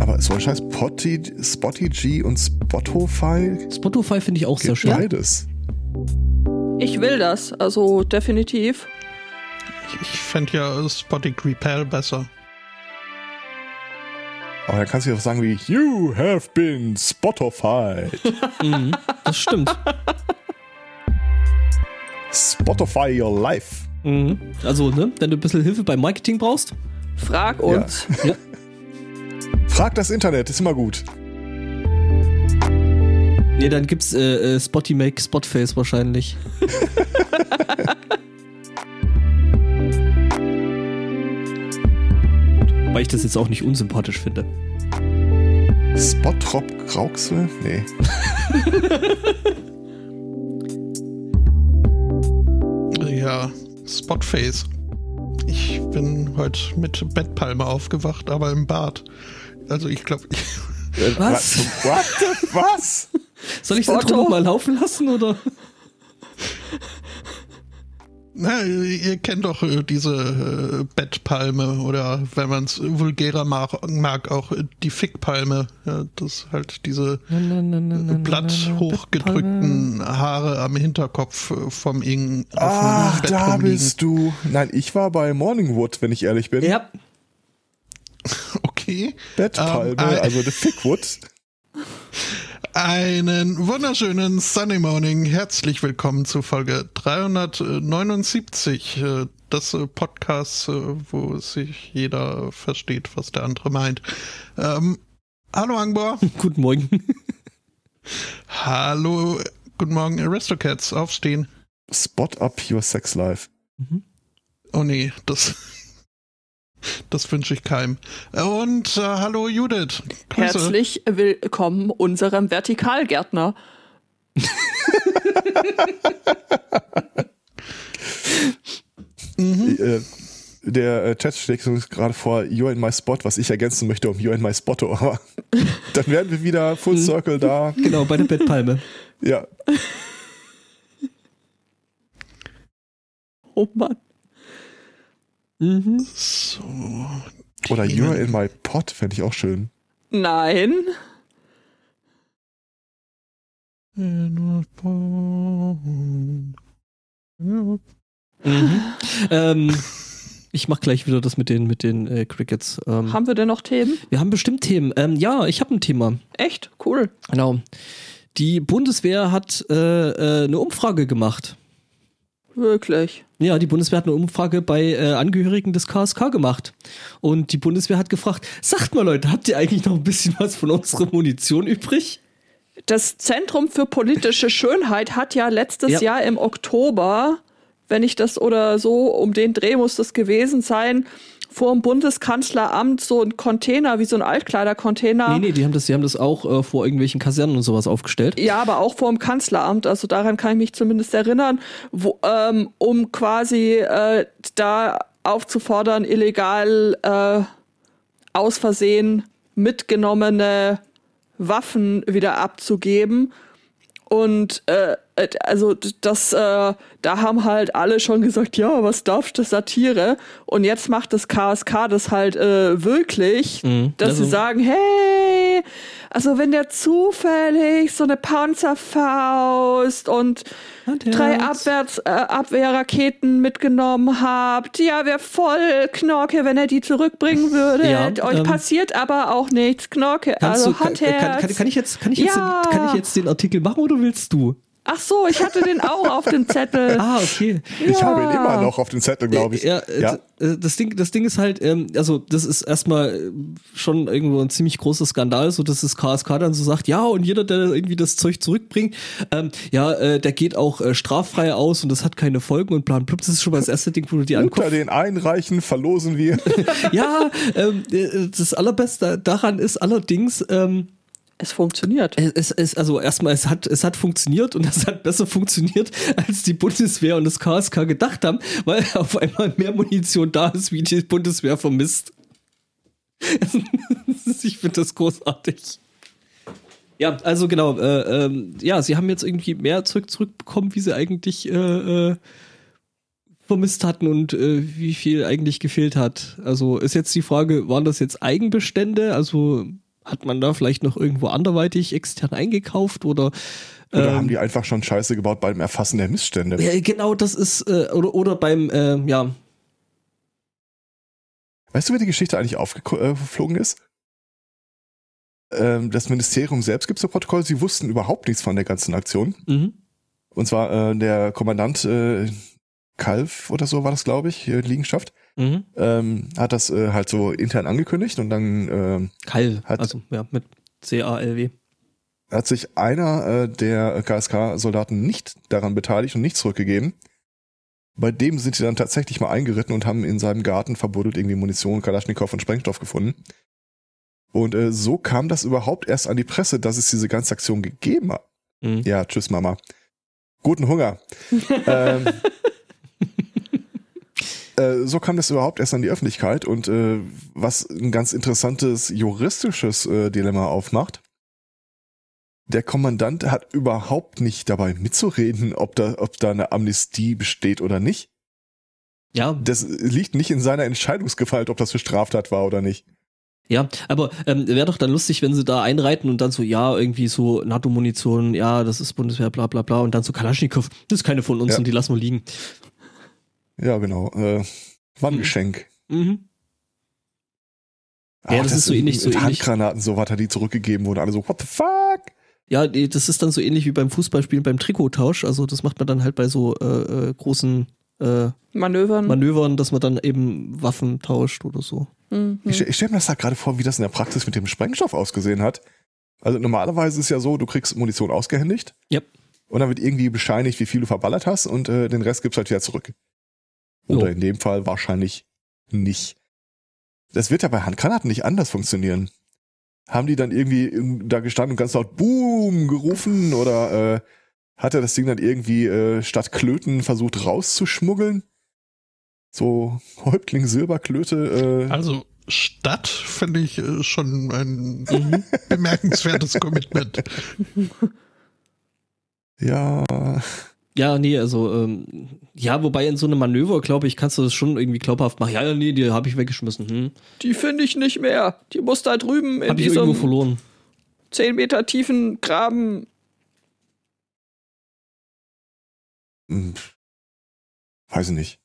Aber so ein scheiß Spotty, Spotty G und Spotify. Spotify finde ich auch sehr schön. Beides. Ich will das, also definitiv. Ich, ich fände ja Spottic Repel besser. Aber dann kannst du ja auch sagen wie You have been Spotify. Mhm, das stimmt. Spotify your life. Mhm. Also, ne, wenn du ein bisschen Hilfe beim Marketing brauchst. Frag uns. Ja. Frag das Internet, ist immer gut. Nee, dann gibt's äh, äh, Spotty Make Spotface wahrscheinlich. Weil ich das jetzt auch nicht unsympathisch finde. Spotrop Krauxel? Nee. Spotface. Ich bin heute mit Bettpalme aufgewacht, aber im Bad. Also ich glaube, ich, Was? What the, was? Soll ich das? Intro noch mal laufen lassen oder? Na, ihr kennt doch äh, diese äh, Bettpalme oder wenn man es vulgärer mag, mag auch äh, die Fickpalme. Ja, das halt diese blatt hochgedrückten Haare am Hinterkopf äh, vom Ing auf dem Ach, Bett da rumliegen. bist du. Nein, ich war bei Morningwood, wenn ich ehrlich bin. Ja. Okay. Bettpalme, Ähm, äh, also the Fickwood. Einen wunderschönen Sunny Morning. Herzlich willkommen zu Folge 379 äh, des äh, Podcasts, äh, wo sich jeder versteht, was der andere meint. Ähm, hallo Angbor. Guten Morgen. hallo, guten Morgen Aristocats. Aufstehen. Spot up your sex life. Oh nee, das, das wünsche ich keinem. Und äh, hallo Judith. Grüße. Herzlich willkommen unserem Vertikalgärtner. Mhm. Äh, der äh, Chat schlägt uns gerade vor, You're in my spot, was ich ergänzen möchte um You're in my spotto. Aber dann werden wir wieder Full Circle da. Genau, bei der Bettpalme. Ja. Oh Mann. Mhm. So. Oder. You're in my pot, fände ich auch schön. Nein. Mhm. ähm, ich mach gleich wieder das mit den, mit den äh, Crickets. Ähm, Haben wir denn noch Themen? wir haben bestimmt Themen. Ähm, ja, ich habe ein Thema. Echt? Cool. Genau. Die Bundeswehr hat äh, äh, eine Umfrage gemacht. Wirklich. Ja, die Bundeswehr hat eine Umfrage bei äh, Angehörigen des KSK gemacht. Und die Bundeswehr hat gefragt, sagt mal Leute, habt ihr eigentlich noch ein bisschen was von unserer Munition übrig? Das Zentrum für politische Schönheit hat ja letztes Ja. Jahr im Oktober, wenn ich das oder so, um den Dreh muss das gewesen sein, vor dem Bundeskanzleramt so ein Container, wie so ein Altkleidercontainer. Nee, nee, die haben das, die haben das auch äh, vor irgendwelchen Kasernen und sowas aufgestellt. Ja, aber auch vor dem Kanzleramt, also daran kann ich mich zumindest erinnern, wo, ähm, um quasi äh, da aufzufordern, illegal äh, aus Versehen mitgenommene Waffen wieder abzugeben. Und äh, also d- das, äh, da haben halt alle schon gesagt, ja, was darf das Satire? Und jetzt macht das KSK das halt äh, wirklich, Mhm. dass Also- sie sagen, hey, also wenn der zufällig so eine Panzerfaust und drei Abwärts, äh, Abwehrraketen mitgenommen habt, ja, wäre voll Knorke, wenn er die zurückbringen würde. Ja, Euch ähm, passiert aber auch nichts, Knorke. Also du, Handherz. kann, kann, kann ich jetzt, kann ich jetzt, Ja. den, kann ich jetzt den Artikel machen oder willst du? Ach so, ich hatte den auch auf dem Zettel. Ah, okay. Ich habe ihn immer noch auf dem Zettel, glaube ich. Ja, äh, ja. äh, das Ding, das Ding ist halt, ähm, also das ist erstmal äh, schon irgendwo ein ziemlich großer Skandal, so dass das KSK dann so sagt, ja und jeder, der irgendwie das Zeug zurückbringt, ähm, ja, äh, der geht auch äh, straffrei aus und das hat keine Folgen und plan blub. Das ist schon mal das erste Ding, wo du dir Unter anguckst. den Einreichen verlosen wir. Ja, ähm, äh, das allerbeste daran ist allerdings, ähm, Es funktioniert. es ist also erstmal es hat es hat funktioniert und es hat besser funktioniert als die Bundeswehr und das KSK gedacht haben, weil auf einmal mehr Munition da ist, wie die Bundeswehr vermisst. ich finde das großartig. Ja, also genau, äh, ähm, ja, sie haben jetzt irgendwie mehr zurück zurückbekommen, wie sie eigentlich äh, äh, vermisst hatten und äh, wie viel eigentlich gefehlt hat. Also ist jetzt die Frage, waren das jetzt Eigenbestände? Also hat man da vielleicht noch irgendwo anderweitig extern eingekauft oder Oder ähm, haben die einfach schon Scheiße gebaut beim Erfassen der Missstände? ja, genau, das ist äh, oder oder beim äh, ja Weißt du, wie die Geschichte eigentlich aufgeflogen ist? Ähm, das Ministerium selbst gibt so Protokoll, sie wussten überhaupt nichts von der ganzen Aktion. mhm. Und zwar äh, der Kommandant äh, Kalf oder so war das, glaube ich, Liegenschaft, Mhm. ähm, hat das äh, halt so intern angekündigt und dann ähm, Kal, Hat- also ja mit C A L W. hat sich einer äh, der KSK-Soldaten nicht daran beteiligt und nicht zurückgegeben. Bei dem sind sie dann tatsächlich mal eingeritten und haben in seinem Garten verbuddelt irgendwie Munition, Kalaschnikow und Sprengstoff gefunden. Und äh, so kam das überhaupt erst an die Presse, dass es diese ganze Aktion gegeben hat. Mhm. Ja, tschüss Mama. Guten Hunger. ähm, äh, so kam das überhaupt erst an die Öffentlichkeit und äh, was ein ganz interessantes juristisches äh, Dilemma aufmacht. Der Kommandant hat überhaupt nicht dabei mitzureden, ob da, ob da eine Amnestie besteht oder nicht. Ja, Das liegt nicht in seiner Entscheidungsgewalt, ob das eine Straftat war oder nicht. Ja, aber ähm, wäre doch dann lustig, wenn sie da einreiten und dann so, ja, irgendwie so NATO-Munition, ja, das ist Bundeswehr, bla bla bla, und dann so Kalaschnikow, das ist keine von uns Ja. und die lassen wir liegen. Ja, genau. Äh, war ein Mhm. Geschenk. Mhm. Ja, das ist so ähnlich, so ähnlich. Handgranaten, so was hat die zurückgegeben wurden. Alle so, what the fuck? Ja, das ist dann so ähnlich wie beim Fußballspielen beim Trikottausch. Also das macht man dann halt bei so äh, äh, großen äh, Manövern. Manövern, dass man dann eben Waffen tauscht oder so. Mhm. Ich, ich stelle mir das da gerade vor, wie das in der Praxis mit dem Sprengstoff ausgesehen hat. Also normalerweise ist ja so, du kriegst Munition ausgehändigt. Yep. Und dann wird irgendwie bescheinigt, wie viel du verballert hast und äh, den Rest gibt's halt wieder zurück. Oder Jo. in dem Fall wahrscheinlich nicht. Das wird ja bei Handgranaten nicht anders funktionieren. Haben die dann irgendwie da gestanden und ganz laut Boom gerufen oder äh, hat er das Ding dann irgendwie äh, statt Klöten versucht rauszuschmuggeln? So Häuptling Silberklöte. Äh, Also Stadt finde ich äh, schon ein bemerkenswertes Commitment. ja, Ja, nee, also, ähm, ja, wobei in so einem Manöver, glaube ich, kannst du das schon irgendwie glaubhaft machen. Ja, ja, nee, die habe ich weggeschmissen. Hm. Die finde ich nicht mehr. Die muss da drüben in Hab ich irgendwo diesem verloren. 10 Meter tiefen Graben. Hm, weiß ich nicht.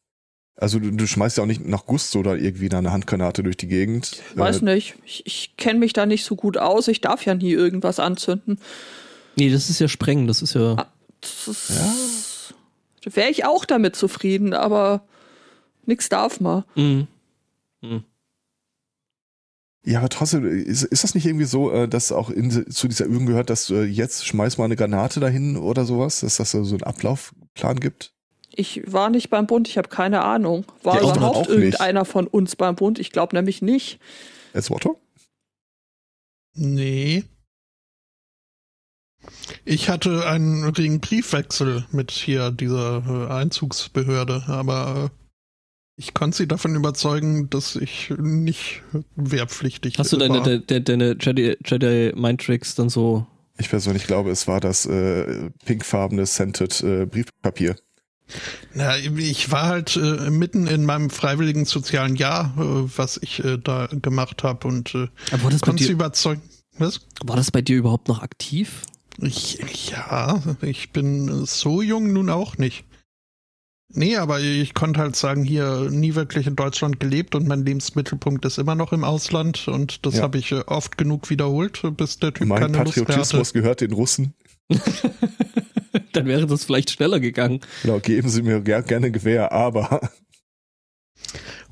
Also du, du schmeißt ja auch nicht nach Gusto oder irgendwie da eine Handgranate durch die Gegend. Weiß Äh, nicht. Ich, ich kenne mich da nicht so gut aus. Ich darf ja nie irgendwas anzünden. Nee, das ist ja Sprengen, das ist ja. Ah. Das ist, Wäre ich auch damit zufrieden, aber nix darf man. Mhm. Ja, aber trotzdem, ist, ist das nicht irgendwie so, äh, dass auch in, zu dieser Übung gehört, dass du jetzt schmeiß mal eine Granate dahin oder sowas, dass das so einen Ablaufplan gibt? Ich war nicht beim Bund, ich habe keine Ahnung. War Ja, überhaupt irgendeiner von uns beim Bund? Ich glaube nämlich nicht. Als Motto? Nee. Ich hatte einen regen Briefwechsel mit hier dieser äh, Einzugsbehörde, aber äh, ich konnte sie davon überzeugen, dass ich nicht wehrpflichtig Hast du deine, war. de, de, deine Jedi, Jedi Mind Tricks dann so. Ich persönlich glaube, es war das äh, pinkfarbene Scented äh, Briefpapier. Na, ich war halt äh, mitten in meinem freiwilligen sozialen Jahr, äh, was ich äh, da gemacht habe und äh, Aber war das, bei konnte sie überzeugen. Was? war das bei dir überhaupt noch aktiv? Ich, ja, ich bin so jung nun auch nicht. Nee, aber ich konnte halt sagen, hier nie wirklich in Deutschland gelebt und mein Lebensmittelpunkt ist immer noch im Ausland und das Ja. habe ich oft genug wiederholt, bis der Typ Mein keine Lust mehr hatte. Patriotismus gehört den Russen. dann wäre das vielleicht schneller gegangen. Genau, geben Sie mir ger gerne Gewehr, aber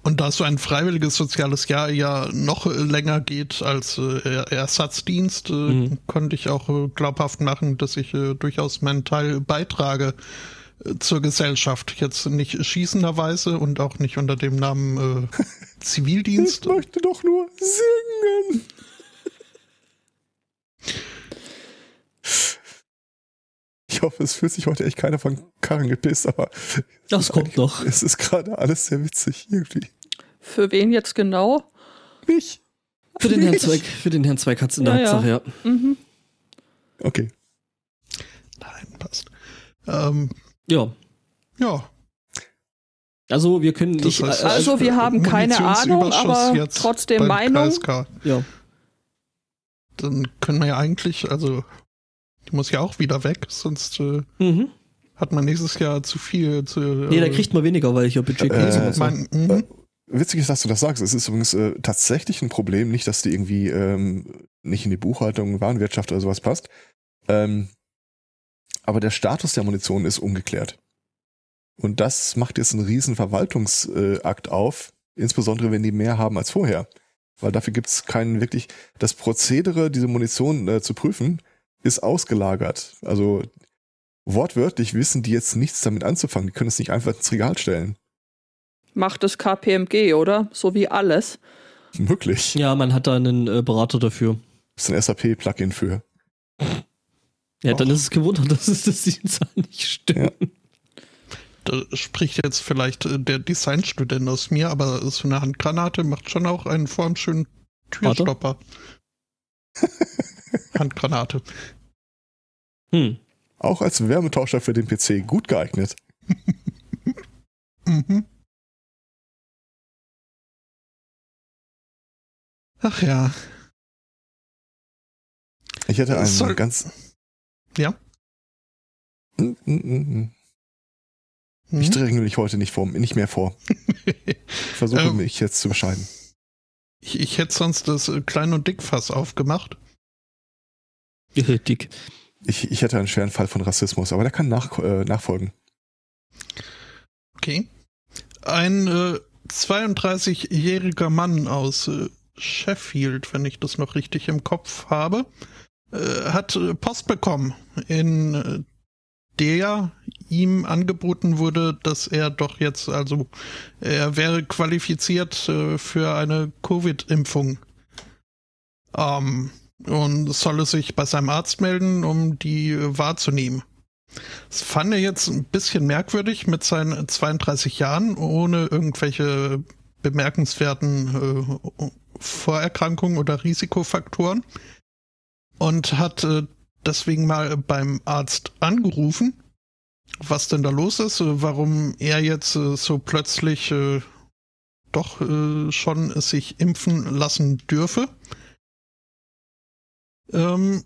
Und da so ein freiwilliges soziales Jahr ja noch länger geht als äh, Er- Ersatzdienst, äh, Mhm. konnte ich auch äh, glaubhaft machen, dass ich äh, durchaus meinen Teil beitrage äh, zur Gesellschaft. Jetzt nicht schießenderweise und auch nicht unter dem Namen äh, ich Zivildienst. möchte doch nur singen. Ich hoffe, es fühlt sich heute echt keiner von Karren gepisst, aber Das kommt noch. es ist gerade alles sehr witzig irgendwie. Für wen jetzt genau? Mich. Für den Herrn Zweig, für den Herrn Zweig hat's in der Ja, ja. Hauptsache, ja. Mhm. Okay. Nein, passt. Ähm, Ja. ja, Also wir können das nicht. heißt, äh, Also, wir haben keine Ahnung, aber trotzdem Meinung. KSK. ja. Dann können wir ja eigentlich, also die muss ja auch wieder weg, sonst äh, Mhm. hat man nächstes Jahr zu viel zu. Nee, da kriegt man weniger, weil ich ja Budget Äh, muss. mein, mhm. Witzig ist, dass du das sagst. Es ist übrigens äh, tatsächlich ein Problem, nicht, dass die irgendwie ähm, nicht in die Buchhaltung, Warenwirtschaft oder sowas passt. Ähm, aber der Status der Munition ist ungeklärt. Und das macht jetzt einen riesen Verwaltungsakt auf, insbesondere wenn die mehr haben als vorher. Weil dafür gibt es keinen wirklich. Das Prozedere, diese Munition äh, zu prüfen, ist ausgelagert. Also wortwörtlich wissen die jetzt nichts damit anzufangen. Die können es nicht einfach ins Regal stellen. Macht das KPMG, oder? So wie alles. Möglich. Ja, man hat da einen äh, Berater dafür. Das ist ein SAP-Plugin für. Ja, dann Och. ist es gewundert, dass es dass die Zahlen nicht stimmen. Da spricht jetzt vielleicht äh, der Designstudent aus mir, aber so eine Handgranate macht schon auch einen formschönen Türstopper. Handgranate. Hm. Auch als Wärmetauscher für den PC gut geeignet. Mhm. Ach ja. Ich hätte einen Soll- ganz. Ja? Mm, mm, mm. Mhm. Ich dränge mich heute nicht vor, nicht mehr vor. Ich versuche Ähm. mich jetzt zu bescheiden. ich, ich hätte sonst das äh, Klein- und Dickfass aufgemacht. Dick. Ich, ich hätte einen schweren Fall von Rassismus, aber der kann nach, äh, nachfolgen. Okay. Ein äh, 32-jähriger Mann aus äh, Sheffield, wenn ich das noch richtig im Kopf habe, äh, hat äh, Post bekommen, in äh, der ihm angeboten wurde, dass er doch jetzt, also er wäre qualifiziert äh, für eine Covid-Impfung. Ähm, und solle sich bei seinem Arzt melden, um die wahrzunehmen. Das fand er jetzt ein bisschen merkwürdig mit seinen 32 Jahren, ohne irgendwelche bemerkenswerten äh, Vorerkrankungen oder Risikofaktoren. Und hat äh, deswegen mal beim Arzt angerufen, was denn da los ist, warum er jetzt äh, so plötzlich doch schon sich impfen lassen dürfe. Ähm,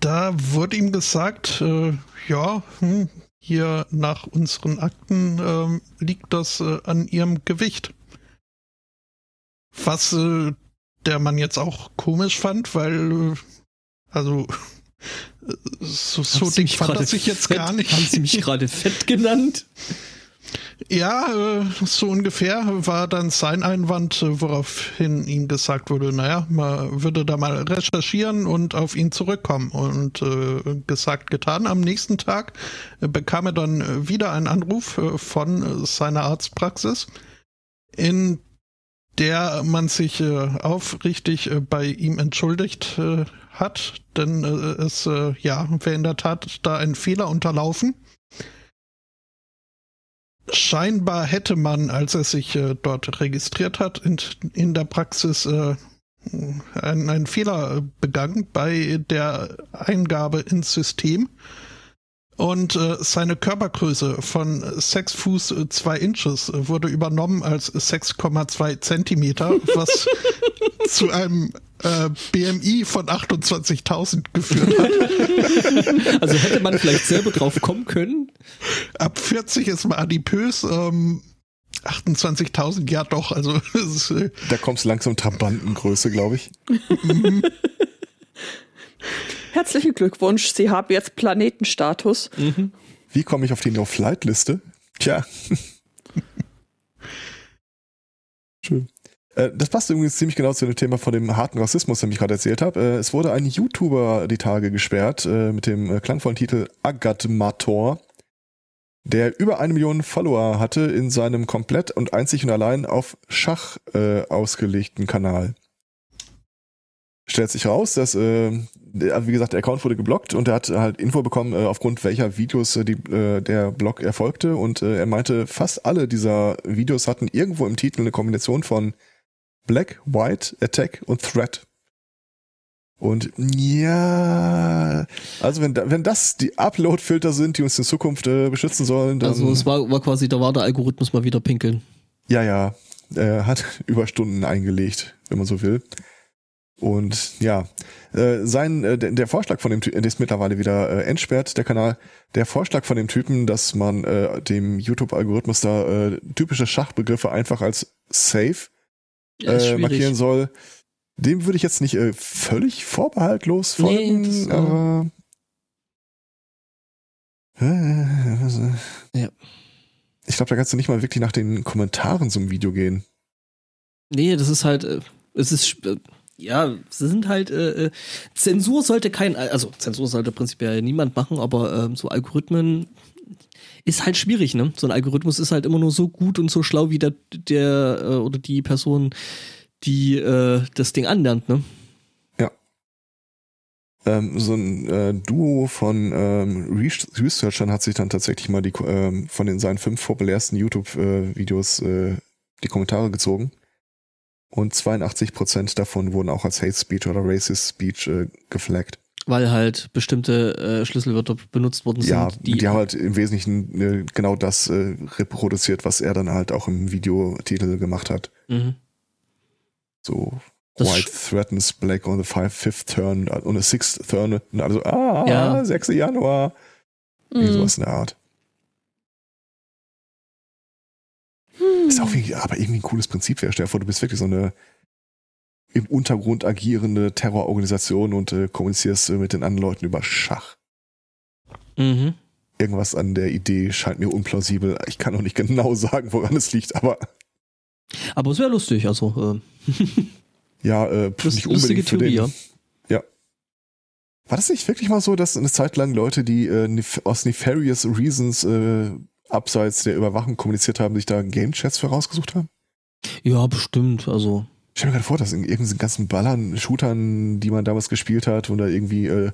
da wurde ihm gesagt, äh, ja, hm, hier nach unseren Akten ähm, liegt das äh, an ihrem Gewicht. Was äh, der Mann jetzt auch komisch fand, weil, äh, also, äh, so, so dick fand er sich jetzt fett- gar nicht. Haben Sie mich gerade fett genannt? Ja, äh, so ungefähr war dann sein Einwand, äh, woraufhin ihm gesagt wurde, naja, man würde da mal recherchieren und auf ihn zurückkommen. Und äh, gesagt, getan. Am nächsten Tag bekam er dann wieder einen Anruf von seiner Arztpraxis, in der man sich aufrichtig bei ihm entschuldigt hat, denn es ja wäre in der Tat da ein Fehler unterlaufen. Scheinbar hätte man, als er sich äh, dort registriert hat, in, in der Praxis äh, einen, einen Fehler begangen bei der Eingabe ins System. Und äh, seine Körpergröße von 6 Fuß 2 Inches wurde übernommen als 6,2 Zentimeter, was zu einem äh, BMI von 28.000 geführt hat. Also hätte man vielleicht selber drauf kommen können. Ab 40 ist man adipös. Ähm, 28.000, ja doch. Also ist, äh, Da kommst du langsam Trabantengröße, glaube ich. Herzlichen Glückwunsch, Sie haben jetzt Planetenstatus. Wie komme ich auf die No-Flight-Liste? Tja. Schön. Äh, Das passt übrigens ziemlich genau zu dem Thema von dem harten Rassismus, den ich gerade erzählt habe. Äh, Es wurde ein YouTuber die Tage gesperrt äh, mit dem klangvollen Titel Agatmator, der über eine Million Follower hatte in seinem komplett und einzig und allein auf Schach ausgelegten Kanal. Stellt sich raus, dass, wie gesagt, der Account wurde geblockt und er hat halt Info bekommen, aufgrund welcher Videos die, der Block erfolgte und er meinte, fast alle dieser Videos hatten irgendwo im Titel eine Kombination von Black, White, Attack und Threat. Und ja, also wenn, wenn das die Upload-Filter sind, die uns in Zukunft äh, beschützen sollen, dann. Also es war, war quasi, da war der Algorithmus mal wieder pinkeln. Ja, ja. Er hat Überstunden eingelegt, wenn man so will. Und ja, äh, sein äh, der Vorschlag von dem Typen, der ist mittlerweile wieder äh, entsperrt, der Kanal. Der Vorschlag von dem Typen, dass man äh, dem YouTube-Algorithmus da äh, typische Schachbegriffe einfach als safe Ja, äh, markieren soll, dem würde ich jetzt nicht äh, völlig vorbehaltlos folgen, Nee, das, äh, aber Ja. ich glaube, da kannst du nicht mal wirklich nach den Kommentaren zum Video gehen. Nee, das ist halt, äh, es ist, äh, ja, sie sind halt, äh, äh, Zensur sollte kein, also Zensur sollte prinzipiell niemand machen, aber ähm, so Algorithmen ist halt schwierig, ne? So ein Algorithmus ist halt immer nur so gut und so schlau wie der, der äh, oder die Person, die äh, das Ding anlernt, ne? Ähm, so ein äh, Duo von ähm, Re- Researchern hat sich dann tatsächlich mal die ähm, von den seinen fünf populärsten YouTube-Videos äh, die Kommentare gezogen. Und 82% davon wurden auch als Hate Speech oder Racist Speech äh, geflaggt. Weil halt bestimmte äh, Schlüsselwörter benutzt worden sind, Ja, die, die, haben halt im Wesentlichen äh, genau das äh, reproduziert, was er dann halt auch im Videotitel gemacht hat. Mhm. So Das White threatens black on the five, fifth turn äh, on the sixth turn. Und also, ah, Ja. 6. Januar. Mhm. sowas in der Art. Hm. Ist auch irgendwie, aber irgendwie ein cooles Prinzip wäre. Stell dir vor, du bist wirklich so eine im Untergrund agierende Terrororganisation und äh, kommunizierst äh, mit den anderen Leuten über Schach. Mhm. Irgendwas an der Idee scheint mir unplausibel. Ich kann noch nicht genau sagen, woran es liegt, aber Aber es wäre lustig, also äh, ja, äh, pff, nicht lustige unbedingt für den. ja. War das nicht wirklich mal so, dass eine Zeit lang Leute, die äh, aus nefarious reasons äh, abseits der Überwachung kommuniziert haben, sich da Game Chats für rausgesucht haben? Ja, bestimmt, also. Ich stell mir gerade vor, dass in irgendeinen ganzen Ballern, Shootern, die man damals gespielt hat, oder irgendwie äh,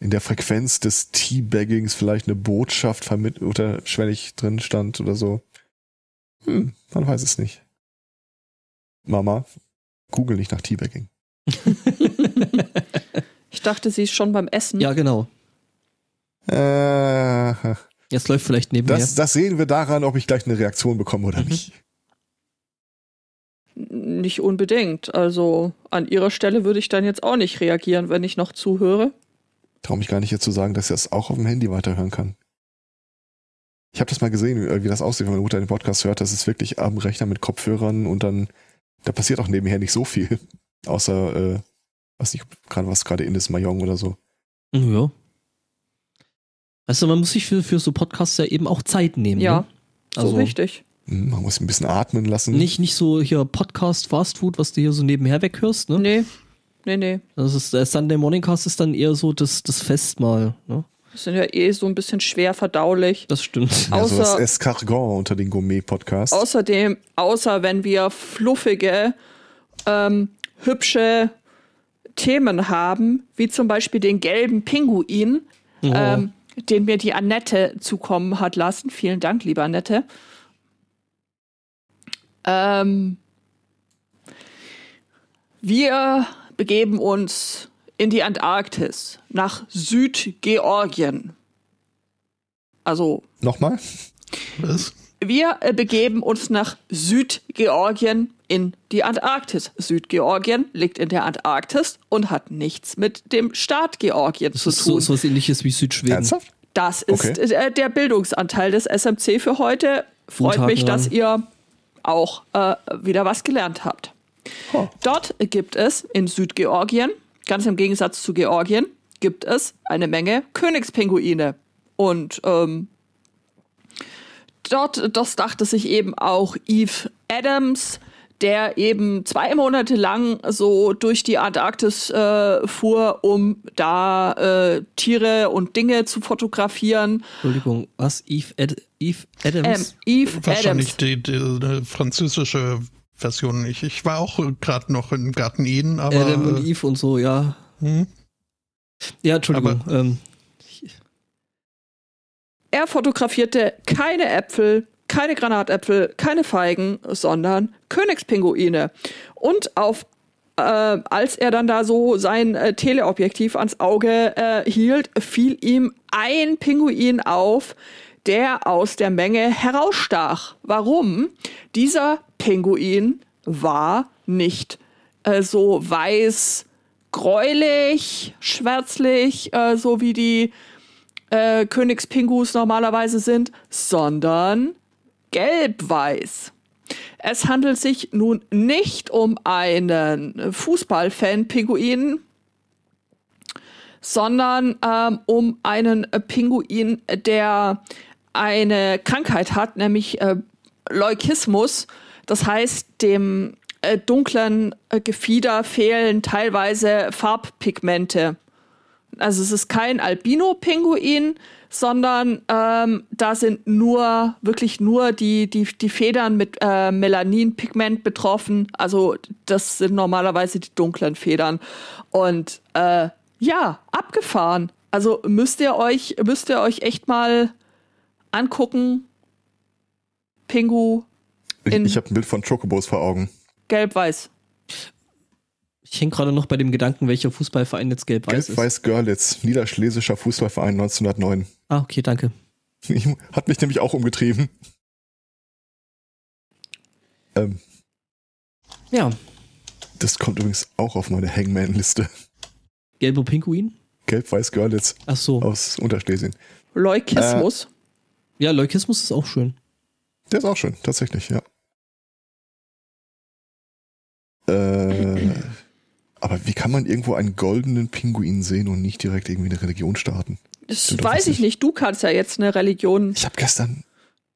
in der Frequenz des Teabaggings vielleicht eine Botschaft vermittelt oder schwellig drin stand oder so. Hm, man weiß es nicht. Mama, google nicht nach Teabagging. Ich dachte, sie ist schon beim Essen. ja, genau. Äh, Jetzt läuft vielleicht nebenher. das, das sehen wir daran, ob ich gleich eine Reaktion bekomme oder Mhm. nicht. Nicht unbedingt. Also an ihrer Stelle würde ich dann jetzt auch nicht reagieren, wenn ich noch zuhöre. Traue mich gar nicht jetzt zu sagen, dass ich das auch auf dem Handy weiterhören kann. Ich habe das mal gesehen, wie wie das aussieht, wenn meine Mutter den Podcast hört. Das ist wirklich am Rechner mit Kopfhörern und dann, da passiert auch nebenher nicht so viel. Außer, äh, weiß nicht, gerade was gerade in ist, Mayong oder so. Ja. Weißt du, man muss sich für, für so Podcasts ja eben auch Zeit nehmen. Ja, ne? so Also richtig. Man muss ein bisschen atmen lassen. nicht, nicht so hier Podcast, Fast Food, was du hier so nebenher weghörst. Ne? Nee, nee, nee. Das ist, der Sunday Morning Cast ist dann eher so das, das Festmahl. Ne? Das sind ja eh so ein bisschen schwer verdaulich. Das stimmt. ja, so das außer- Escargot unter den Gourmet-Podcasts. Außerdem, außer wenn wir fluffige, ähm, hübsche Themen haben, wie zum Beispiel den gelben Pinguin, Oh. ähm, den mir die Annette zukommen hat lassen. Vielen Dank, liebe Annette. Ähm, wir begeben uns in die Antarktis, nach Südgeorgien. Also Nochmal? Was? wir begeben uns nach Südgeorgien in die Antarktis. Südgeorgien liegt in der Antarktis und hat nichts mit dem Staat Georgien Das zu ist tun. so was ähnliches wie Südschweden. Ernsthaft? Das ist Okay. der Bildungsanteil des SMC für heute. Freut Tag, mich, ja. dass ihr auch äh, wieder was gelernt habt. Oh. Dort gibt es in Südgeorgien, ganz im Gegensatz zu Georgien, gibt es eine Menge Königspinguine. Und ähm, dort, das dachte sich eben auch Eve Adams, der eben zwei Monate lang so durch die Antarktis äh, fuhr, um da äh, Tiere und Dinge zu fotografieren. Entschuldigung, was? Eve, Ad, Eve Ähm, Adams? Eve Wahrscheinlich Adams. die, die, die französische Version. Ich, ich war auch gerade noch im Garten Eden, aber Adam und Eve und so, ja. hm, Ja, Entschuldigung. ähm, Er fotografierte keine Äpfel, keine Granatäpfel, keine Feigen, sondern Königspinguine. Und auf äh, als er dann da so sein äh, Teleobjektiv ans Auge äh, hielt, fiel ihm ein Pinguin auf, der aus der Menge herausstach. Warum? Dieser Pinguin war nicht äh, so weiß, gräulich, schwärzlich, äh, so wie die äh, Königspingus normalerweise sind, sondern gelb-weiß. Es handelt sich nun nicht um einen Fußballfan-Pinguin, sondern ähm, um einen Pinguin, der eine Krankheit hat, nämlich äh, Leukismus. Das heißt, dem äh, dunklen äh, Gefieder fehlen teilweise Farbpigmente. Also es ist kein Albino-Pinguin, sondern ähm, da sind nur, wirklich nur die, die, die Federn mit äh, Melaninpigment betroffen. Also das sind normalerweise die dunklen Federn. Und äh, ja, abgefahren. Also müsst ihr euch, müsst ihr euch echt mal angucken. Pingu. Ich, ich habe ein Bild von Chocobos vor Augen. Gelb-Weiß. Ich hänge gerade noch bei dem Gedanken, welcher Fußballverein jetzt gelb-weiß ist. Gelb-Weiß Görlitz, niederschlesischer Fußballverein 1909. Ah, okay, danke. Hat mich nämlich auch umgetrieben. Ähm, ja. Das kommt übrigens auch auf meine Hangman-Liste. Gelber Pinguin? Gelb-Weiß Görlitz. Ach so. Aus Unterschlesien. Leukismus. Äh, ja, Leukismus ist auch schön. Der ist auch schön, tatsächlich, ja. Aber wie kann man irgendwo einen goldenen Pinguin sehen und nicht direkt irgendwie eine Religion starten? Das Stimmt weiß ich nicht. Du kannst ja jetzt eine Religion. Ich habe gestern,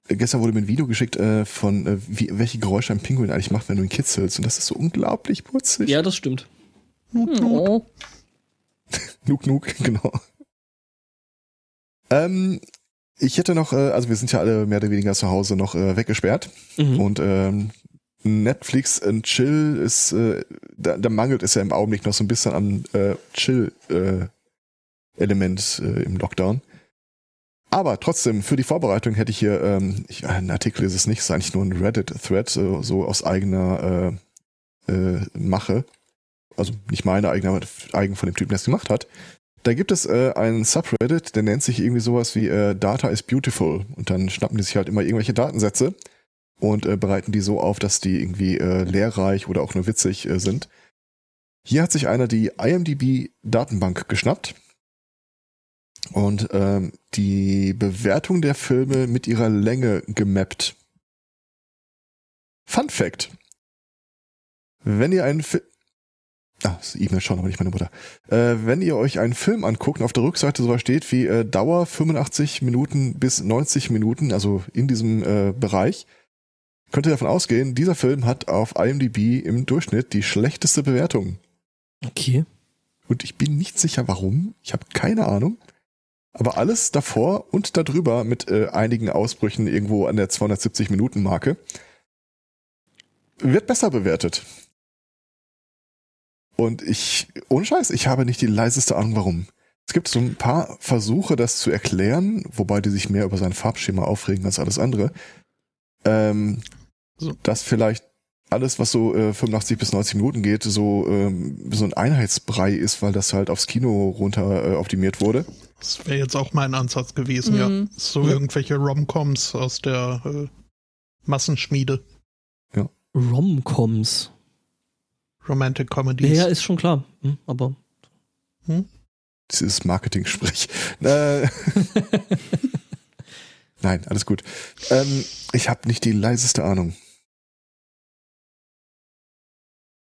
gestern wurde mir ein Video geschickt äh, von, äh, wie, welche Geräusche ein Pinguin eigentlich macht, wenn du ihn kitzelst. Und das ist so unglaublich putzig. Ja, das stimmt. Nuk, nuk. Oh. nuk, nuk, genau. Ähm, ich hätte noch, äh, also wir sind ja alle mehr oder weniger zu Hause noch äh, weggesperrt. Mhm. Und ähm, Netflix and Chill ist, äh, da, da mangelt es ja im Augenblick noch so ein bisschen an äh, Chill-Element äh, äh, im Lockdown. Aber trotzdem, für die Vorbereitung hätte ich hier, ähm, ich, ein Artikel ist es nicht, es ist eigentlich nur ein Reddit-Thread, so, so aus eigener äh, äh, Mache. Also nicht meine eigene, aber eigen von dem Typen, der es gemacht hat. Da gibt es äh, einen Subreddit, der nennt sich irgendwie sowas wie äh, Data is Beautiful. Und dann schnappen die sich halt immer irgendwelche Datensätze und äh, bereiten die so auf, dass die irgendwie äh, lehrreich oder auch nur witzig äh, sind. Hier hat sich einer die IMDb-Datenbank geschnappt und ähm, die Bewertung der Filme mit ihrer Länge gemappt. Fun Fact. Wenn ihr einen Film Ah, das E-Mail schauen, aber nicht meine Mutter. Äh, wenn ihr euch einen Film anguckt und auf der Rückseite sowas steht wie äh, Dauer 85 Minuten bis 90 Minuten, also in diesem äh, Bereich, könnt ihr davon ausgehen, dieser Film hat auf IMDb im Durchschnitt die schlechteste Bewertung. Okay. Und ich bin nicht sicher, warum. Ich habe keine Ahnung. Aber alles davor und darüber mit äh, einigen Ausbrüchen irgendwo an der 270 Minuten Marke wird besser bewertet. Und ich, ohne Scheiß, ich habe nicht die leiseste Ahnung, warum. Es gibt so ein paar Versuche, das zu erklären, wobei die sich mehr über sein Farbschema aufregen als alles andere. Ähm, so. Dass vielleicht alles, was so äh, 85 bis 90 Minuten geht, so, ähm, so ein Einheitsbrei ist, weil das halt aufs Kino runter äh, optimiert wurde. Das wäre jetzt auch mein Ansatz gewesen, mhm. ja. So ja. irgendwelche Romcoms aus der äh, Massenschmiede. Ja. Romcoms. Romantic Comedies. Ja, ist schon klar. Hm, aber. Hm? Dieses Marketing-Sprech. Nein, alles gut. Ähm, ich habe nicht die leiseste Ahnung.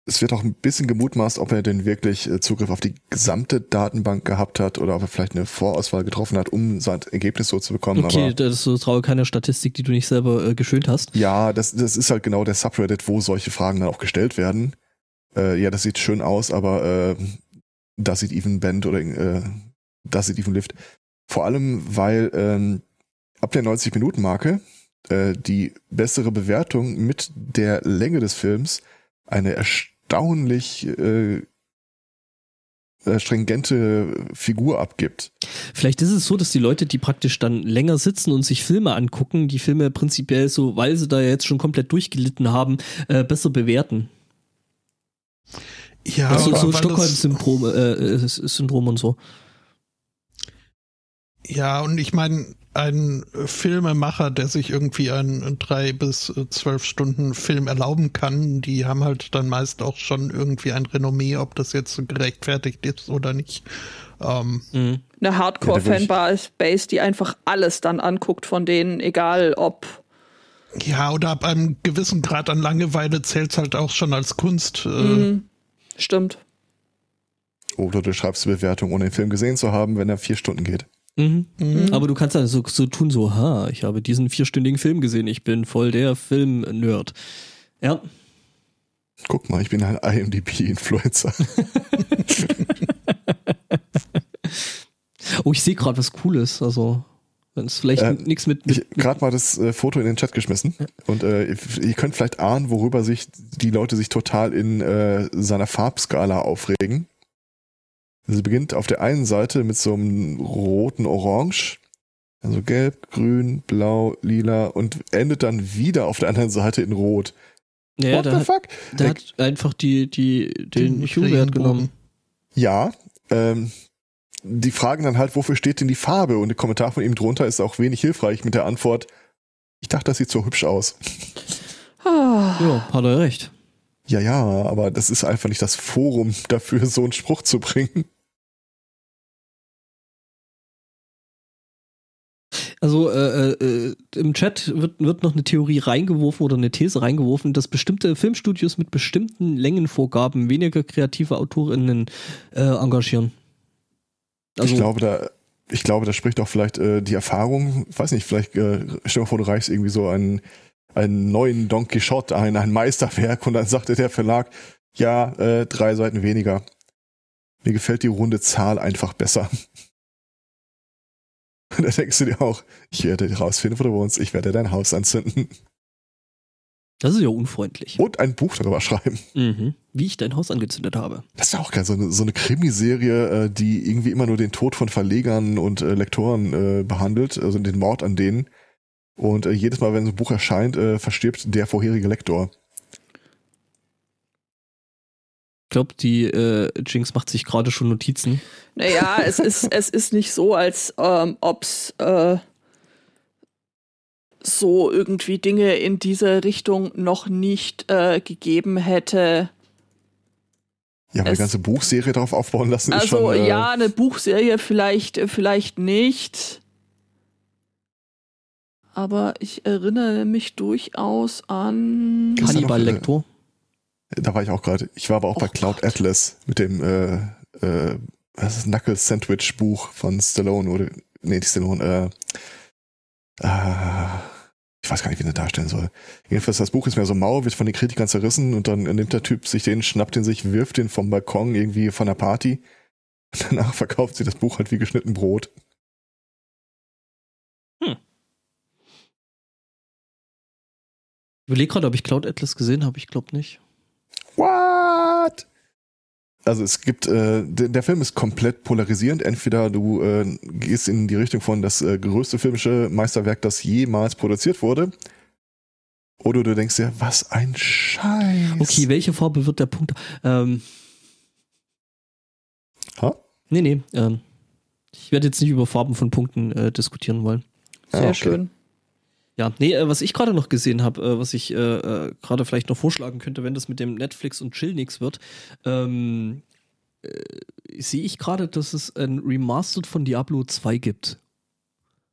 Es wird auch ein bisschen gemutmaßt, ob er denn wirklich äh, Zugriff auf die gesamte Datenbank gehabt hat oder ob er vielleicht eine Vorauswahl getroffen hat, um sein Ergebnis so zu bekommen. Okay, Aber, das ist traue keine Statistik, die du nicht selber äh, geschönt hast. Ja, das, das ist halt genau der Subreddit, wo solche Fragen dann auch gestellt werden. Äh, ja, das sieht schön aus, aber äh, das sieht Even Bend oder äh, das sieht Even Lift. Vor allem, weil ähm, ab der 90-Minuten-Marke äh, die bessere Bewertung mit der Länge des Films eine erstaunlich äh, äh, stringente Figur abgibt. Vielleicht ist es so, dass die Leute, die praktisch dann länger sitzen und sich Filme angucken, die Filme prinzipiell so, weil sie da jetzt schon komplett durchgelitten haben, äh, besser bewerten. Ja, so, aber so Stockholm-Syndrom äh, äh, Syndrom und so. Ja, und ich meine, ein Filmemacher, der sich irgendwie einen drei bis zwölf Stunden Film erlauben kann, die haben halt dann meist auch schon irgendwie ein Renommee, ob das jetzt so gerechtfertigt ist oder nicht. Ähm, Mhm. Eine Hardcore-Fanbase, die einfach alles dann anguckt von denen, egal ob. ja, oder ab einem gewissen Grad an Langeweile zählt's halt auch schon als Kunst. Äh, Mhm. Stimmt. Oder du schreibst eine Bewertung, ohne den Film gesehen zu haben, wenn er vier Stunden geht. Mhm. mhm. Aber du kannst dann so, so tun, so, ha, ich habe diesen vierstündigen Film gesehen, ich bin voll der Film-Nerd. Ja, Guck mal, ich bin ein IMDb-Influencer. oh, ich sehe gerade was Cooles, also, wenn es vielleicht Äh, nichts mit, Ich mit gerade mal das äh, Foto in den Chat geschmissen und äh, ihr könnt vielleicht ahnen, worüber sich die Leute sich total in äh, seiner Farbskala aufregen. Sie beginnt auf der einen Seite mit so einem roten Orange, also gelb, grün, blau, lila und endet dann wieder auf der anderen Seite in rot. ja, What der, the hat, fuck? der hat einfach die, die, den Hue-Wert Regenbogen. genommen. Ja, ähm, die fragen dann halt, wofür steht denn die Farbe? Und der Kommentar von ihm drunter ist auch wenig hilfreich mit der Antwort, ich dachte, das sieht so hübsch aus. Ah. Ja, hat er recht. Ja, ja, aber das ist einfach nicht das Forum dafür, so einen Spruch zu bringen. Also äh, äh, im Chat wird, wird noch eine Theorie reingeworfen oder eine These reingeworfen, dass bestimmte Filmstudios mit bestimmten Längenvorgaben weniger kreative AutorInnen äh, engagieren. Also, ich glaube, da, ich glaube, da spricht auch vielleicht äh, die Erfahrung, weiß nicht, vielleicht äh, stell dir vor, du reichst irgendwie so einen, einen neuen Don Quixote ein, ein Meisterwerk und dann sagte der Verlag, ja, äh, drei Seiten weniger. Mir gefällt die runde Zahl einfach besser. Und da denkst du dir auch, ich werde rausfinden, wo du wohnst, ich werde dein Haus anzünden das ist ja unfreundlich. und ein Buch darüber schreiben. Mhm. Wie ich dein Haus angezündet habe. Das ist ja auch geil, so eine, so eine Krimiserie, äh, die irgendwie immer nur den Tod von Verlegern und äh, Lektoren äh, behandelt, also den Mord an denen. Und jedes Mal, wenn so ein Buch erscheint, verstirbt der vorherige Lektor. Ich glaube, die äh, Jinx macht sich gerade schon Notizen. Naja, es ist, es ist nicht so, als ähm, ob es äh, so irgendwie Dinge in diese Richtung noch nicht äh, gegeben hätte. Ja, die ganze Buchserie darauf aufbauen lassen ist Also schon. Äh, ja, eine Buchserie vielleicht, äh, vielleicht nicht. Aber ich erinnere mich durchaus an. Hannibal Lektor. Da war ich auch gerade. Ich war aber auch Oh bei Cloud Gott. Atlas mit dem äh, äh, was ist Knuckles Sandwich Buch von Stallone oder nee, nicht Stallone, äh, äh, ich weiß gar nicht, wie er darstellen soll. Jedenfalls, das Buch ist mehr so mau, wird von den Kritikern zerrissen und dann nimmt der Typ sich den, schnappt den sich, wirft den vom Balkon irgendwie von der Party. Und danach verkauft sie das Buch halt wie geschnitten Brot. Ich überlege gerade, ob ich Cloud Atlas gesehen habe. Ich glaube nicht. What? Also es gibt, äh, der, der Film ist komplett polarisierend. Entweder du äh, gehst in die Richtung von das äh, größte filmische Meisterwerk, das jemals produziert wurde. Oder du denkst dir, was ein Scheiß. Okay, welche Farbe wird der Punkt? Ähm, Ha? nee, nee. Ähm, ich werde jetzt nicht über Farben von Punkten äh, diskutieren wollen. Sehr Ah, okay. schön. Ja, nee, äh, was ich gerade noch gesehen habe, äh, was ich äh, gerade vielleicht noch vorschlagen könnte, wenn das mit dem Netflix und Chill nix wird, ähm, äh, sehe ich gerade, dass es ein Remastered von Diablo 2 gibt.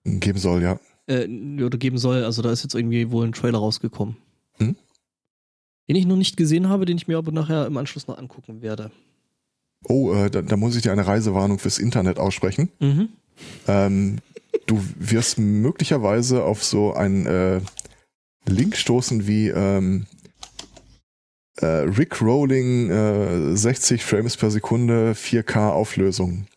Geben soll, ja. Äh, oder geben soll. Also da ist jetzt irgendwie wohl ein Trailer rausgekommen. Hm? Den ich noch nicht gesehen habe, den ich mir aber nachher im Anschluss noch angucken werde. Oh, äh, da, da muss ich dir eine Reisewarnung fürs Internet aussprechen. Mhm. Ähm, du wirst möglicherweise auf so einen äh, Link stoßen wie ähm, äh, Rick Rolling äh, 60 Frames per Sekunde 4K Auflösung.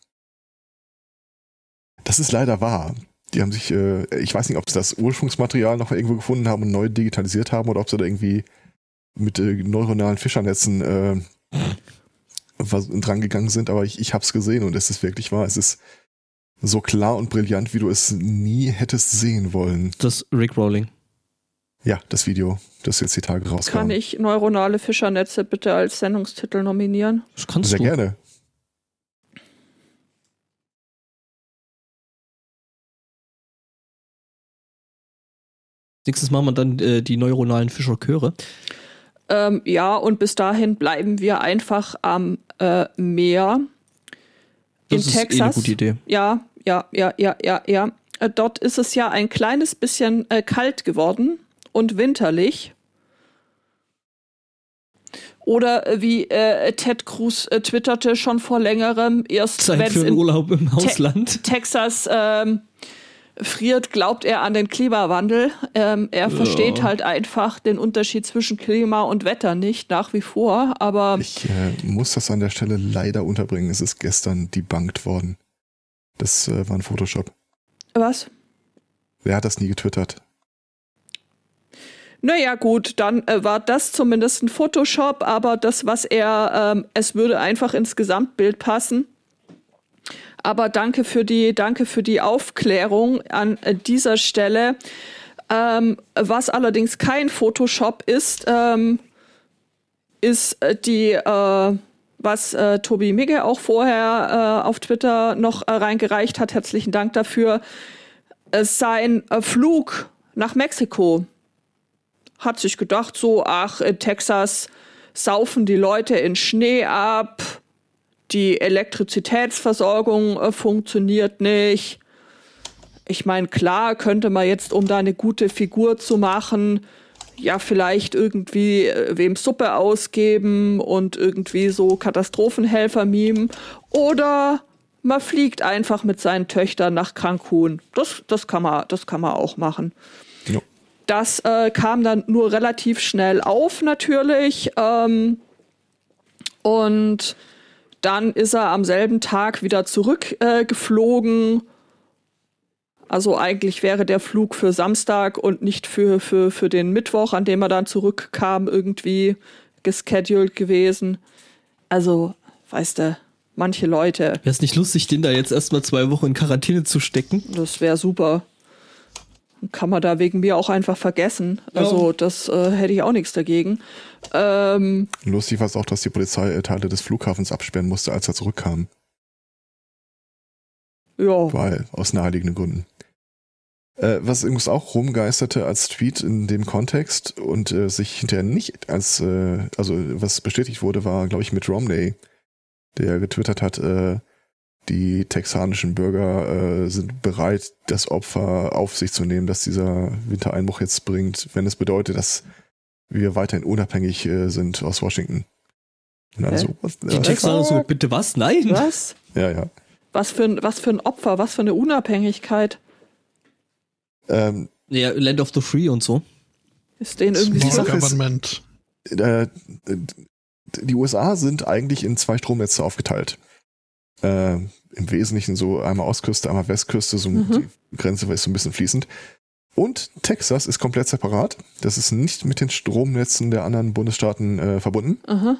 Das ist leider wahr. Die haben sich, äh, ich weiß nicht, ob sie das Ursprungsmaterial noch irgendwo gefunden haben und neu digitalisiert haben oder ob sie da irgendwie mit äh, neuronalen Fischernetzen äh, was- dran gegangen sind, aber ich, ich habe es gesehen und es ist wirklich wahr. Es ist so klar und brillant, wie du es nie hättest sehen wollen. Das Rick Rolling. Ja, das Video, das jetzt die Tage rauskam. Kann ich neuronale Fischernetze bitte als Sendungstitel nominieren? Das kannst Sehr du. gerne. Nächstes Mal machen wir dann äh, die neuronalen Fischerchöre. Ähm, ja, und bis dahin bleiben wir einfach am äh, Meer in Das ist eh eine Texas. gute Idee. Ja, ja, ja, ja, ja, ja. Äh, dort ist es ja ein kleines bisschen äh, kalt geworden und winterlich. Oder äh, wie äh, Ted Cruz äh, twitterte schon vor längerem, erst Zeit wenn für einen in Urlaub im Ausland. Texas ähm, friert, glaubt er an den Klimawandel. Ähm, er versteht halt einfach den Unterschied zwischen Klima und Wetter nicht, nach wie vor. Aber Ich äh, muss das an der Stelle leider unterbringen. Es ist gestern debunked worden. Das äh, war ein Photoshop. was? Wer hat das nie getwittert? Naja, gut, dann äh, war das zumindest ein Photoshop, aber das, was er, ähm, es würde einfach ins Gesamtbild passen. Aber danke für die, danke für die Aufklärung an äh, dieser Stelle. Ähm, was allerdings kein Photoshop ist, ähm, ist äh, die, äh, was äh, Tobi Migge auch vorher äh, auf Twitter noch äh, reingereicht hat. Herzlichen Dank dafür. Äh, sein äh, Flug nach Mexiko hat sich gedacht, so, ach, in Texas saufen die Leute in Schnee ab, die Elektrizitätsversorgung äh, funktioniert nicht. Ich meine, klar könnte man jetzt, um da eine gute Figur zu machen, ja, vielleicht irgendwie äh, wem Suppe ausgeben und irgendwie so Katastrophenhelfer mimen. Oder man fliegt einfach mit seinen Töchtern nach Cancun. Das, das, kann, man, das kann man auch machen. Jo. Das äh, kam dann nur relativ schnell auf, natürlich. Ähm, und dann ist er am selben Tag wieder zurückgeflogen. Also eigentlich wäre der Flug für Samstag und nicht für, für, für den Mittwoch, an dem er dann zurückkam, irgendwie gescheduled gewesen. Also, weißt du, manche Leute, Wäre es nicht lustig, den da jetzt erstmal zwei Wochen in Quarantäne zu stecken? das wäre super. Kann man da wegen mir auch einfach vergessen. Also, das äh, hätte ich auch nichts dagegen. Ähm, Lustig war es auch, dass die Polizei äh, Teile des Flughafens absperren musste, als er zurückkam. Ja. Weil, aus naheliegenden Gründen. Äh, was übrigens auch rumgeisterte als Tweet in dem Kontext und äh, sich hinterher nicht als, äh, also was bestätigt wurde, war, glaube ich, mit Romney, der getwittert hat, äh, die texanischen Bürger äh, sind bereit, das Opfer auf sich zu nehmen, dass dieser Wintereinbruch jetzt bringt, wenn es bedeutet, dass wir weiterhin unabhängig äh, sind aus Washington. Und dann so, was, Die Texaner so, bitte was? Nein. Was? ja, ja. Was für, ein, was für ein Opfer, was für eine Unabhängigkeit. Ähm, Ja, Land of the Free und so. Ist denen irgendwie Small Sache ist- Government. äh, die USA sind eigentlich in zwei Stromnetze aufgeteilt. Äh, Im Wesentlichen so einmal Ostküste, einmal Westküste, so Mhm. die Grenze ist so ein bisschen fließend. Und Texas ist komplett separat. Das ist nicht mit den Stromnetzen der anderen Bundesstaaten äh, verbunden, Aha.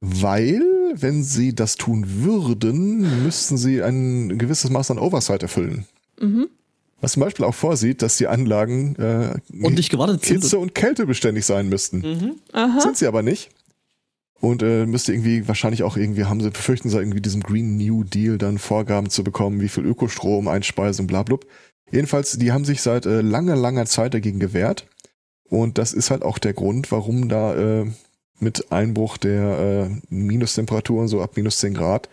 Weil, wenn sie das tun würden, müssten sie ein gewisses Maß an Oversight erfüllen. Mhm. Was zum Beispiel auch vorsieht, dass die Anlagen äh, Ordentlich gewartet sind. Hitze- und kältebeständig sein müssten. Mhm. Aha. Sind sie aber nicht. Und äh, müsste irgendwie, wahrscheinlich auch irgendwie, haben sie, befürchten sie irgendwie diesem Green New Deal dann Vorgaben zu bekommen, wie viel Ökostrom einspeisen, bla blub. Jedenfalls, die haben sich seit äh, langer, langer Zeit dagegen gewehrt. Und das ist halt auch der Grund, warum da äh, mit Einbruch der äh, Minustemperaturen, so ab minus 10 Grad,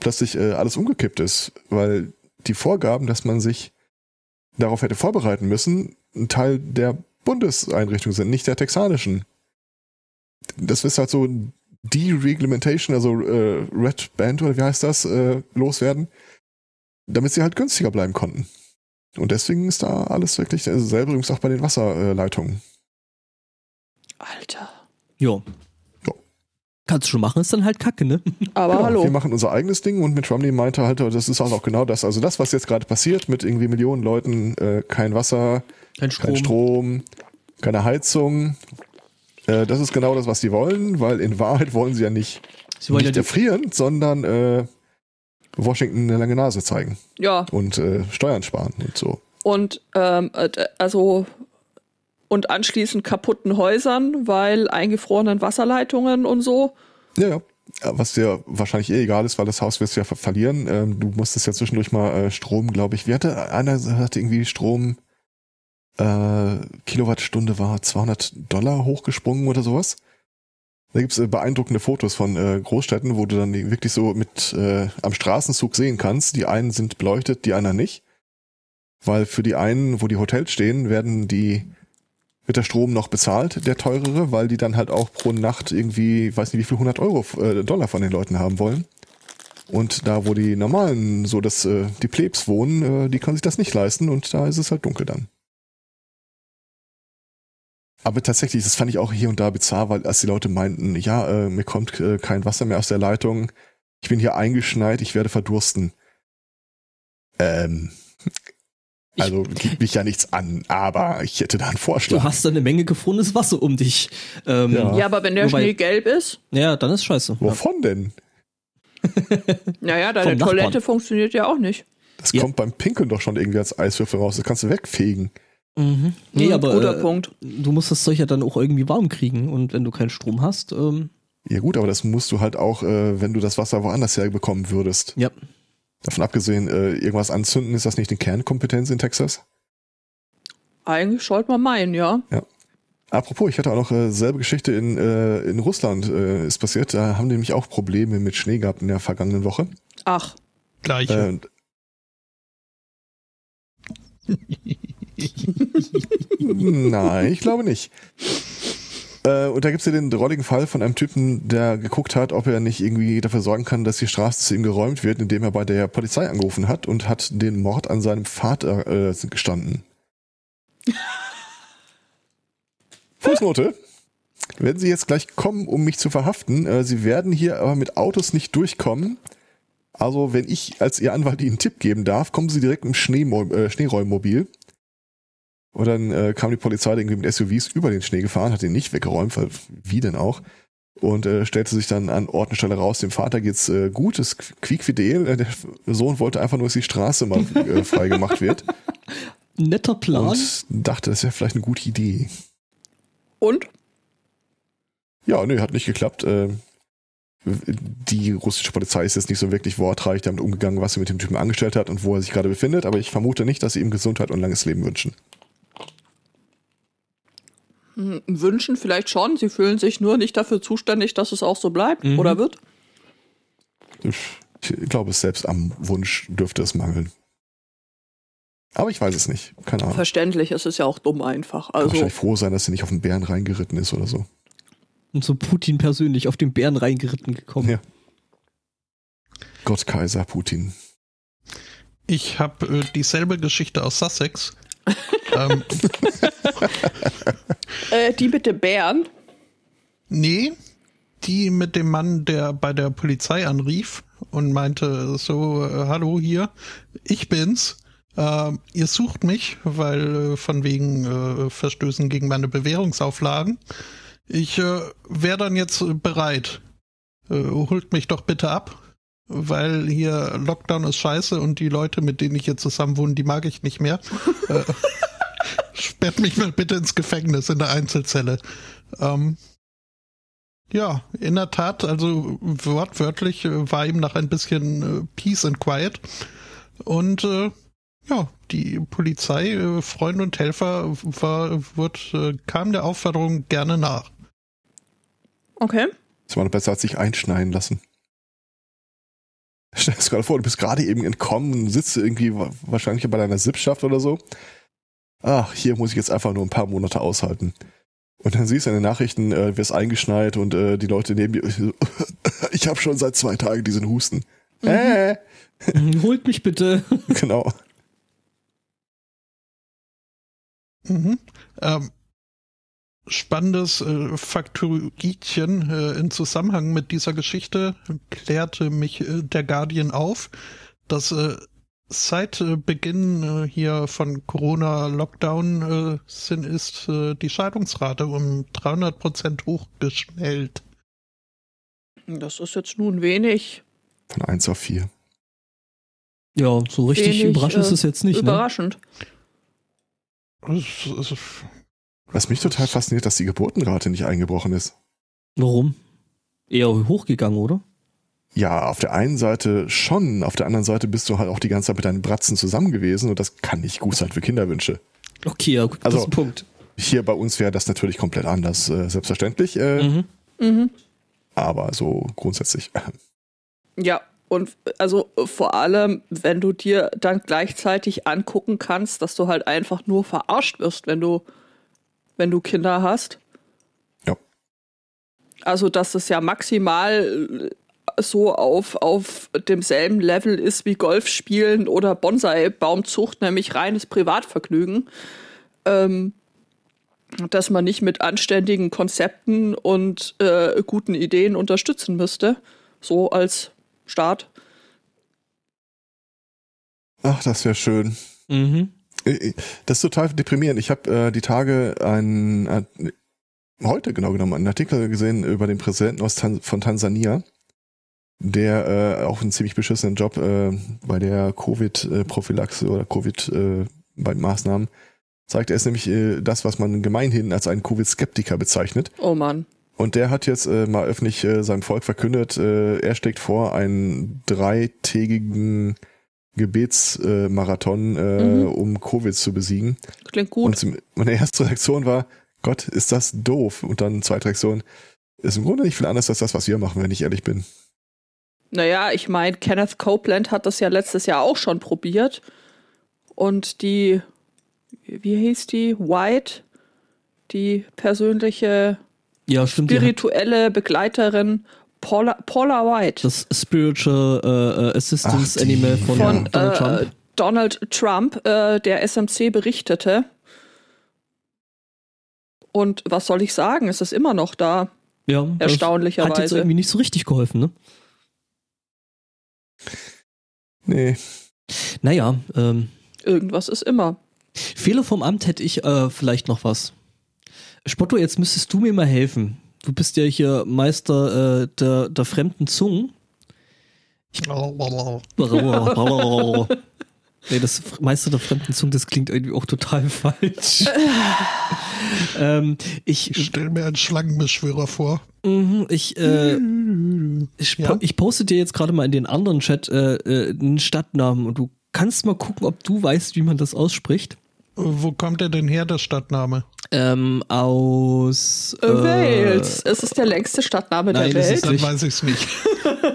plötzlich äh, alles umgekippt ist. Weil die Vorgaben, dass man sich darauf hätte vorbereiten müssen, ein Teil der Bundeseinrichtung sind, nicht der texanischen das ist halt so Dereglementation, also äh, Red Band oder wie heißt das, äh, loswerden, damit sie halt günstiger bleiben konnten. Und deswegen ist da alles wirklich, also selber übrigens auch bei den Wasserleitungen. Alter. Jo. Jo. Kannst du schon machen, ist dann halt kacke, ne? Aber Genau, hallo. Wir machen unser eigenes Ding und mit Romney meinte halt, das ist auch genau das. Also das, was jetzt gerade passiert mit irgendwie Millionen Leuten, äh, kein Wasser, Kein Strom. kein Strom, keine Heizung. Äh, das ist genau das, was sie wollen, weil in Wahrheit wollen sie ja nicht, Sie wollen ja nicht die, erfrieren, sondern äh, Washington eine lange Nase zeigen Ja, und äh, Steuern sparen und so. und ähm, äh, also und anschließend kaputten Häusern, weil eingefrorenen Wasserleitungen und so. Ja, ja. Was dir wahrscheinlich eh egal ist, weil das Haus wirst du ja ver verlieren. Ähm, du musstest ja zwischendurch mal äh, Strom, glaube ich. Wie hatte einer hatte irgendwie Strom äh, Kilowattstunde war 200 Dollar hochgesprungen oder sowas. Da gibt's äh, beeindruckende Fotos von äh, Großstädten, wo du dann wirklich so mit äh, am Straßenzug sehen kannst. Die einen sind beleuchtet, die anderen nicht. Weil für die einen, wo die Hotels stehen, werden die wird der Strom noch bezahlt, der teurere, weil die dann halt auch pro Nacht irgendwie, weiß nicht wie viel, 100 Euro, äh, Dollar von den Leuten haben wollen. Und da, wo die normalen, so dass äh, die Plebs wohnen, äh, die können sich das nicht leisten und da ist es halt dunkel dann. Aber tatsächlich, das fand ich auch hier und da bizarr, weil als die Leute meinten, ja, äh, mir kommt äh, kein Wasser mehr aus der Leitung, ich bin hier eingeschneit, ich werde verdursten. Ähm, also geht mich ja nichts an, aber ich hätte da einen Vorschlag. Du hast da eine Menge gefrorenes Wasser um dich. Ähm, Ja. Ja, aber wenn der Wobei- Schnee gelb ist, ja, dann ist scheiße. Wovon denn? naja, deine Toilette Nachbarn. funktioniert ja auch nicht. Das Ja. kommt beim Pinkeln doch schon irgendwie als Eiswürfel raus. Das kannst du wegfegen. Mhm. Nee, Hm, aber guter äh, Punkt. du musst das Zeug ja dann auch irgendwie warm kriegen. Und wenn du keinen Strom hast, ähm, Ja gut, aber das musst du halt auch, äh, wenn du das Wasser woanders herbekommen würdest. ja. Davon abgesehen, äh, irgendwas anzünden, ist das nicht eine Kernkompetenz in Texas? Eigentlich sollte man meinen, ja. Apropos, ich hatte auch noch äh, selbe Geschichte in, äh, in Russland äh, ist passiert. Da haben die nämlich auch Probleme mit Schnee gehabt in der vergangenen Woche. Ach, Gleiche. Äh, nein, ich glaube nicht. Äh, und da gibt's ja den drolligen Fall von einem Typen, der geguckt hat, ob er nicht irgendwie dafür sorgen kann, dass die Straße zu ihm geräumt wird, indem er bei der Polizei angerufen hat und hat den Mord an seinem Vater äh, gestanden. Fußnote. Wenn Sie jetzt gleich kommen, um mich zu verhaften, äh, Sie werden hier aber mit Autos nicht durchkommen. Also, wenn ich als Ihr Anwalt Ihnen einen Tipp geben darf, kommen Sie direkt im Schneemo äh, Schneeräummobil. Und dann äh, kam die Polizei irgendwie mit SUVs über den Schnee gefahren, hat ihn nicht weggeräumt, weil wie denn auch. Und äh, stellte sich dann an Ort und Stelle raus, dem Vater geht's äh, gut, ist quiekfidel. Äh, der Sohn wollte einfach nur, dass die Straße mal äh, frei gemacht wird. Netter Plan. Und dachte, das wäre vielleicht eine gute Idee. und? Ja, nee, hat nicht geklappt. Ähm, Die russische Polizei ist jetzt nicht so wirklich wortreich damit umgegangen, was sie mit dem Typen angestellt hat und wo er sich gerade befindet, aber ich vermute nicht, dass sie ihm Gesundheit und langes Leben wünschen. Hm, Wünschen vielleicht schon. Sie fühlen sich nur nicht dafür zuständig, dass es auch so bleibt Mhm. oder wird. Ich glaube, selbst am Wunsch dürfte es mangeln. Aber ich weiß es nicht. Keine Ahnung. Verständlich, es ist ja auch dumm einfach. Also, Wahrscheinlich froh sein, dass er nicht auf den Bären reingeritten ist oder so. Und so Putin persönlich auf den Bären reingeritten gekommen. Ja. Gott Kaiser Putin. Ich habe äh, dieselbe Geschichte aus Sussex. Ähm, äh, die mit dem Bären. nee, die mit dem Mann, der bei der Polizei anrief und meinte so, äh, hallo hier, ich bin's. Ähm, ihr sucht mich, weil äh, von wegen äh, Verstößen gegen meine Bewährungsauflagen. Ich äh, wäre dann jetzt äh, bereit. Äh, holt mich doch bitte ab, weil hier Lockdown ist scheiße und die Leute, mit denen ich hier zusammen wohne, die mag ich nicht mehr. äh, sperrt mich mal bitte ins Gefängnis in der Einzelzelle. Ähm, ja, in der Tat, also wortwörtlich äh, war ihm nach ein bisschen äh, Peace and Quiet. Und äh, ja, die Polizei, äh, Freunde und Helfer war, wird, äh, kam der Aufforderung gerne nach. Okay. Das war noch besser, als sich einschneiden lassen. Stell dir das gerade vor, du bist gerade eben entkommen, sitzt irgendwie wa- wahrscheinlich bei deiner Sippschaft oder so. Ach, hier muss ich jetzt einfach nur ein paar Monate aushalten. Und dann siehst du in den Nachrichten, äh, wirst eingeschneit und äh, die Leute neben dir, ich habe schon seit zwei Tagen diesen Husten. Äh, Holt mich bitte. genau. Mhm. Ähm, spannendes äh, Faktoritchen äh, in Zusammenhang mit dieser Geschichte klärte mich äh, der Guardian auf, dass äh, seit äh, Beginn äh, hier von Corona-Lockdown äh, sind, ist äh, die Scheidungsrate um 300 Prozent hochgeschnellt. Das ist jetzt nun wenig Von eins auf vier. Ja, so richtig Wenig, überraschend ist äh, es jetzt nicht. Ne? überraschend. Es- es- Was mich total fasziniert, dass die Geburtenrate nicht eingebrochen ist. Warum? Eher hochgegangen, oder? Ja, auf der einen Seite schon, auf der anderen Seite bist du halt auch die ganze Zeit mit deinen Bratzen zusammen gewesen und das kann nicht gut sein für Kinderwünsche. Okay, ja, gut, Also- das ist ein Punkt. Hier bei uns wäre das natürlich komplett anders, äh, selbstverständlich, äh, Mhm. Mhm. aber so grundsätzlich. Ja, und also vor allem, wenn du dir dann gleichzeitig angucken kannst, dass du halt einfach nur verarscht wirst, wenn du, wenn du Kinder hast. Ja. Also, dass es ja maximal äh, so auf, auf demselben Level ist wie Golfspielen oder Bonsai-Baumzucht, nämlich reines Privatvergnügen. Ähm, dass man nicht mit anständigen Konzepten und äh, guten Ideen unterstützen müsste. So als Staat. Ach, das wäre schön. Mhm. Äh, Das ist total deprimierend. Ich habe äh, die Tage ein, äh, heute genau genommen einen Artikel gesehen über den Präsidenten aus Tan von Tansania, der äh, auch einen ziemlich beschissenen Job äh, bei der Covid-Prophylaxe oder Covid äh, bei Maßnahmen zeigt. Er ist nämlich äh, das, was man gemeinhin als einen Covid-Skeptiker bezeichnet. Oh Mann. Und der hat jetzt äh, mal öffentlich äh, seinem Volk verkündet, äh, er steckt vor, einen dreitägigen Gebetsmarathon, äh, Marathon, äh, Mhm. um Covid zu besiegen. Klingt gut. Und zum- meine erste Reaktion war, Gott, ist das doof. Und dann zweite Reaktion, ist im Grunde nicht viel anders als das, was wir machen, wenn ich ehrlich bin. Naja, ich meine, Kenneth Copeland hat das ja letztes Jahr auch schon probiert. Und die, wie hieß die? White, die persönliche Ja, stimmt. spirituelle Begleiterin Paula, Paula White Das Spiritual äh, äh, Assistance Ach, Animal von, von Donald äh, Trump. Donald Trump, äh, der SMC berichtete. Und was soll ich sagen? Es ist immer noch da, Ja, das Hat jetzt erstaunlicherweise. irgendwie nicht so richtig geholfen, ne? Nee, Naja, ähm, Irgendwas ist immer. Fehler vom Amt hätte ich äh, vielleicht noch was. Spotto, jetzt müsstest du mir mal helfen. Du bist ja hier Meister äh, der, der fremden Zungen. nee, das Meister der fremden Zungen, das klingt irgendwie auch total falsch. ähm, ich, Ich stelle mir einen Schlangenbeschwörer vor. mhm, ich, äh, ich, Ja. ich poste dir jetzt gerade mal in den anderen Chat äh, äh, einen Stadtnamen und du kannst mal gucken, ob du weißt, wie man das ausspricht. Wo kommt der denn her, der Stadtname? Ähm, aus Äh, Wales. Es ist der längste Stadtname nein, der das Welt. ist- Dann weiß ich es nicht.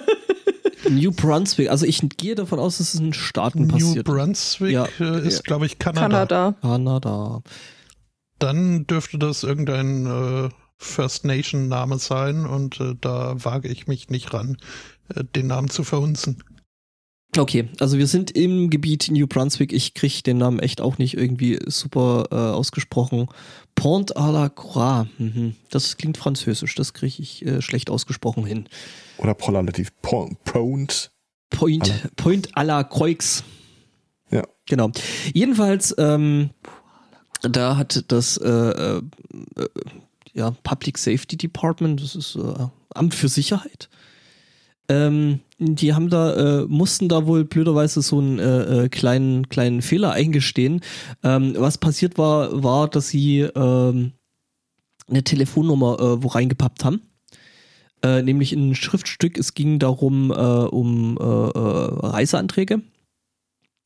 New Brunswick. Also ich gehe davon aus, dass es in Staaten New passiert. Brunswick Ja. äh, ist, glaube ich, Kanada. Kanada. Kanada. Dann dürfte das irgendein äh, First Nation Name sein und äh, da wage ich mich nicht ran, äh, den Namen zu verhunzen. Okay, also wir sind im Gebiet New Brunswick. Ich kriege den Namen echt auch nicht irgendwie super äh, ausgesprochen. Pont à la Croix. Mhm. Das klingt französisch. Das kriege ich äh, schlecht ausgesprochen hin. oder Prolativ. Point. Point, À la- Point à la Croix. Ja. Genau. Jedenfalls, ähm, da hat das äh, äh, äh, ja, Public Safety Department, das ist äh, Amt für Sicherheit, ähm, die haben da, äh, mussten da wohl blöderweise so einen äh, äh, kleinen, kleinen Fehler eingestehen. Ähm, was passiert war, war, dass sie ähm, eine Telefonnummer äh, wo reingepappt haben. Äh, nämlich in ein Schriftstück. Es ging darum, äh, um Reiseanträge.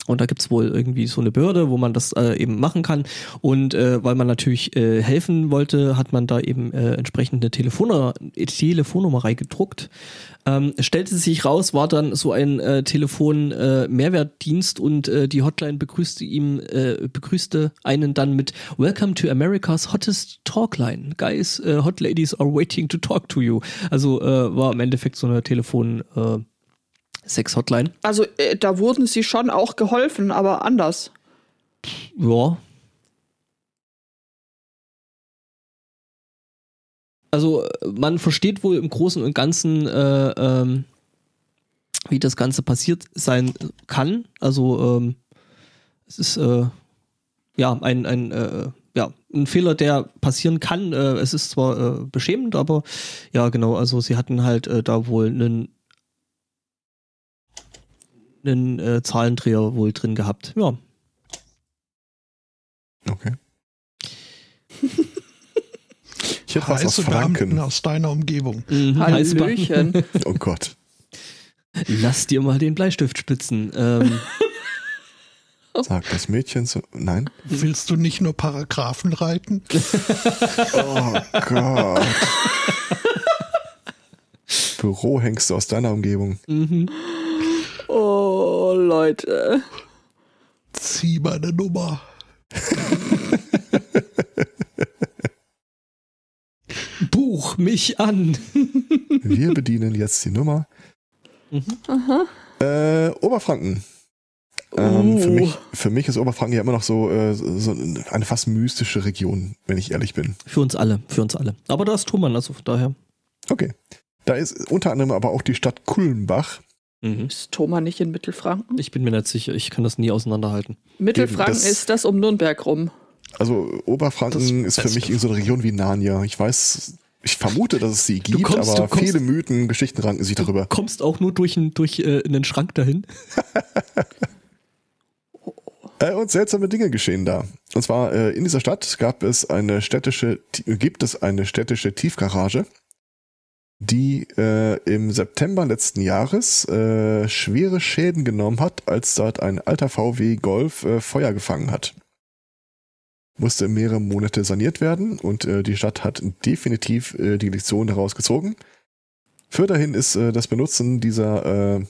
Und da gibt's wohl irgendwie so eine Behörde, wo man das äh, eben machen kann. Und äh, weil man natürlich äh, helfen wollte, hat man da eben äh, entsprechend eine Telefonnummer, Telefonnummer reingedruckt. Ähm, stellte sich raus, war dann so ein äh, Telefon-Mehrwertdienst und äh, die Hotline begrüßte ihm, äh, begrüßte einen dann mit Welcome to America's hottest talkline. Guys, äh, hot ladies are waiting to talk to you. Also äh, war im Endeffekt so eine Telefon- äh, Sex-Hotline. Also äh, da wurden sie schon auch geholfen, aber anders. Ja. Also man versteht wohl im Großen und Ganzen, äh, ähm, wie das Ganze passiert sein kann. Also ähm, es ist äh, ja ein, ein, äh, ja, ein Fehler, der passieren kann. Äh, es ist zwar äh, beschämend, aber ja genau, also sie hatten halt da wohl einen einen äh, Zahlendreher wohl drin gehabt. Ja. Okay. Ich hätte was aus Heiße Beamten Franken. aus deiner Umgebung. Mhm. Hallöchen. Oh Gott. Lass dir mal den Bleistift spitzen. Ähm, Sagt das Mädchen so. Nein. Willst du nicht nur Paragraphen reiten? Oh Gott. Bürohengste aus deiner Umgebung. mhm. Oh, Leute. Zieh meine Nummer. Buch mich an. Wir bedienen jetzt die Nummer. Aha. Äh, Oberfranken. Ähm, für, Uh. mich, für mich ist Oberfranken ja immer noch so, äh, so eine fast mystische Region, wenn ich ehrlich bin. Für uns alle, für uns alle. Aber da ist Thomann, also von daher. Okay. Da ist unter anderem aber auch die Stadt Kulmbach. Mhm. Ist Thoma nicht in Mittelfranken? Ich bin mir nicht sicher, ich kann das nie auseinanderhalten. Mittelfranken das- ist das um Nürnberg rum. Also Oberfranken Das ist für mich in so eine Region wie Narnia. Ich weiß, ich vermute, dass es sie gibt, kommst- aber du kommst- viele Mythen, Geschichten ranken sich darüber. Kommst auch nur durch, einen- durch äh, einen Schrank dahin. Äh, und seltsame Dinge geschehen da. Und zwar äh, in dieser Stadt gab es eine städtische, ti- gibt es eine städtische Tiefgarage, die äh, im September letzten Jahres äh, schwere Schäden genommen hat, als dort ein alter VW Golf äh, Feuer gefangen hat. Musste mehrere Monate saniert werden und äh, die Stadt hat definitiv äh, die Lektion daraus gezogen. Fürderhin ist äh, das Benutzen dieser